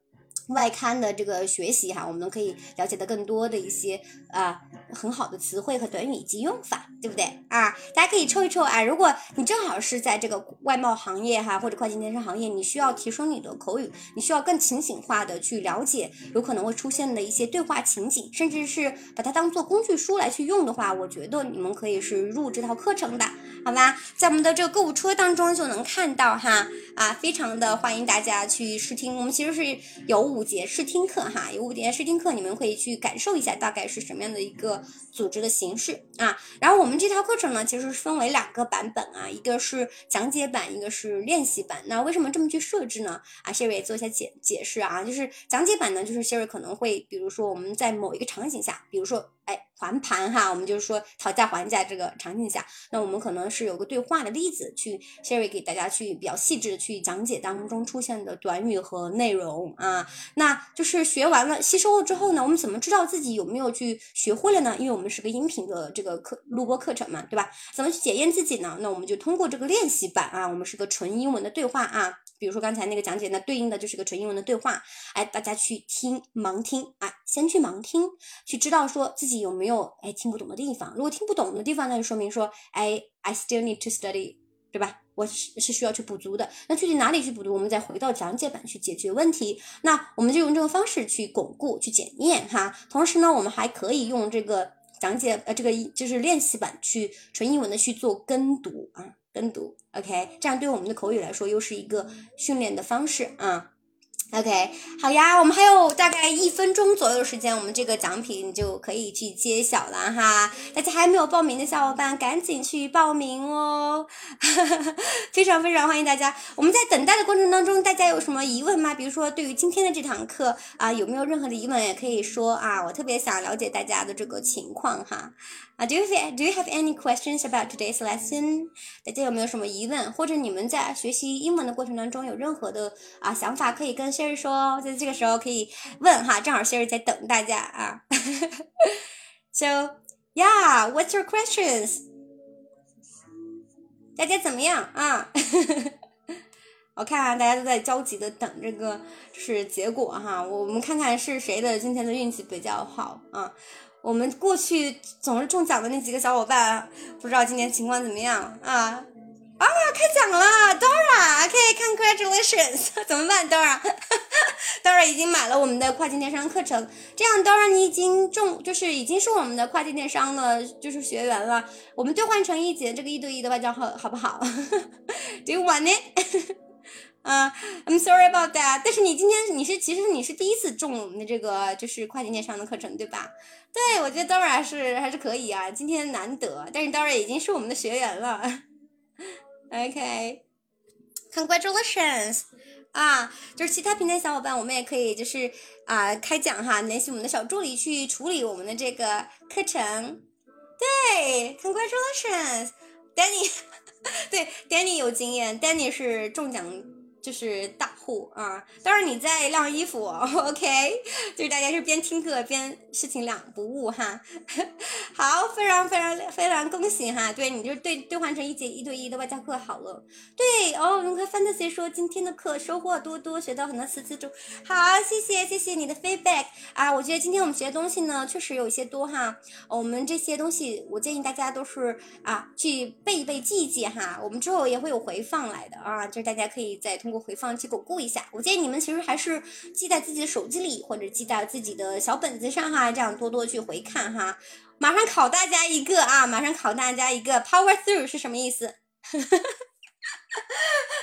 外刊的这个学习哈，我们可以了解的更多的一些啊很好的词汇和短语以及用法，对不对啊？大家可以抽一抽啊！如果你正好是在这个外贸行业哈，或者跨境电商行业，你需要提升你的口语，你需要更情景化的去了解有可能会出现的一些对话情景，甚至是把它当做工具书来去用的话，我觉得你们可以是入这套课程的，好吗？在我们的这个购物车当中就能看到哈啊，非常的欢迎大家去试听。我们其实是有。五节试听课哈，有五节试听课，你们可以去感受一下大概是什么样的一个组织的形式啊。然后我们这套课程呢，其实是分为两个版本啊，一个是讲解版，一个是练习版。那为什么这么去设置呢？啊谢瑞做一下解解释啊，就是讲解版呢，就是谢瑞可能会，比如说我们在某一个场景下，比如说。哎，还盘哈，我们就是说讨价还价这个场景下，那我们可能是有个对话的例子去 Sherry 给大家去比较细致的去讲解当中出现的短语和内容啊，那就是学完了吸收了之后呢，我们怎么知道自己有没有去学会了呢？因为我们是个音频的这个课录播课程嘛，对吧？怎么去检验自己呢？那我们就通过这个练习版啊，我们是个纯英文的对话啊。比如说刚才那个讲解，那对应的就是个纯英文的对话，哎，大家去听，盲听啊，先去盲听，去知道说自己有没有哎听不懂的地方。如果听不懂的地方，那就说明说，哎，I still need to study，对吧？我是是需要去补足的。那具体哪里去补足？我们再回到讲解版去解决问题。那我们就用这个方式去巩固、去检验哈。同时呢，我们还可以用这个讲解呃这个就是练习版去纯英文的去做跟读啊。跟读，OK，这样对我们的口语来说又是一个训练的方式啊。OK，好呀，我们还有大概一分钟左右的时间，我们这个奖品就可以去揭晓了哈。大家还没有报名的小伙伴，赶紧去报名哦！非常非常欢迎大家。我们在等待的过程当中，大家有什么疑问吗？比如说对于今天的这堂课啊，有没有任何的疑问也可以说啊，我特别想了解大家的这个情况哈。啊，Do you have do you have any questions about today's lesson？大家有没有什么疑问，或者你们在学习英文的过程当中有任何的啊想法，可以跟 Sherry 说，在这个时候可以问哈，正好 Sherry 在等大家啊。So yeah, what's your questions？大家怎么样啊？我看啊，大家都在焦急的等这个就是结果哈，我们看看是谁的今天的运气比较好啊。我们过去总是中奖的那几个小伙伴，不知道今年情况怎么样啊？啊，开奖了，Dora，OK，Congratulations，怎么办，Dora？Dora 已经买了我们的跨境电商课程，这样 Dora 你已经中，就是已经是我们的跨境电商的，就是学员了。我们兑换成一节这个一对一的外教好好不好？Do you want it？啊，I'm sorry about that。但是你今天你是其实你是第一次中我们的这个就是跨境电商的课程对吧？对，我觉得 Dora 是还是可以啊，今天难得。但是 Dora 已经是我们的学员了。OK Congratulations，啊，就是其他平台小伙伴，我们也可以就是啊开奖哈，联系我们的小助理去处理我们的这个课程。对，Congratulations，Danny。对，Danny 有经验，Danny 是中奖。就是大户啊，当然你在晾衣服，OK，就是大家是边听课边事情两不误哈。好，非常非常非常恭喜哈，对你就兑兑换成一节一对一的外教课好了。对哦，你看 Fantasy 说今天的课收获多多，学到很多词词组。好，谢谢谢谢你的 feedback 啊，我觉得今天我们学的东西呢确实有一些多哈。我们这些东西我建议大家都是啊去背一背记一记哈，我们之后也会有回放来的啊，就是大家可以再通过。回放去巩固一下，我建议你们其实还是记在自己的手机里，或者记在自己的小本子上哈，这样多多去回看哈。马上考大家一个啊，马上考大家一个 power through 是什么意思？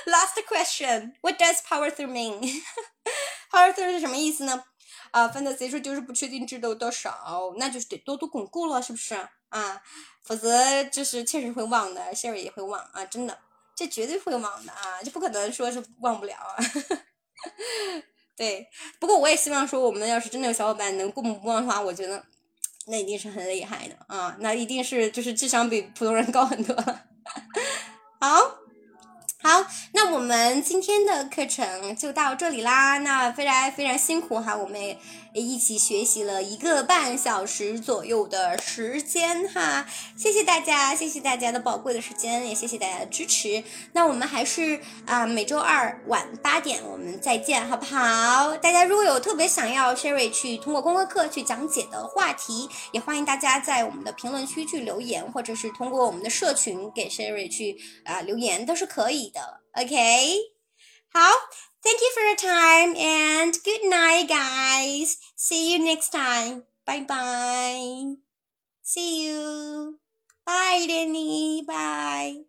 Last question, what does power through mean? Power through 是什么意思呢？啊，fantasy 说就是不确定知道多少，那就是得多多巩固了，是不是啊？否则就是确实会忘的，Sherry 也会忘啊，真的。这绝对会忘的啊！这不可能说是忘不了啊。对，不过我也希望说，我们要是真的有小伙伴能过目不忘的话，我觉得那一定是很厉害的啊！那一定是就是智商比普通人高很多。好，好，那我们今天的课程就到这里啦。那非常非常辛苦哈，我们也一起学习了一个半小时左右的时间哈。谢谢大家，谢谢大家的宝贵的时间，也谢谢大家的支持。那我们还是啊，每周二晚八点我们再见，好不好？大家如果有特别想要 Sherry 去通过公开课去讲解的话题，也欢迎大家在我们的评论区去留言，或者是通过我们的社群给 Sherry 去啊留言，都是可以的。OK，好 Thank you for your time and good night, guys. See you next time. Bye bye. See you. Bye, Danny. Bye.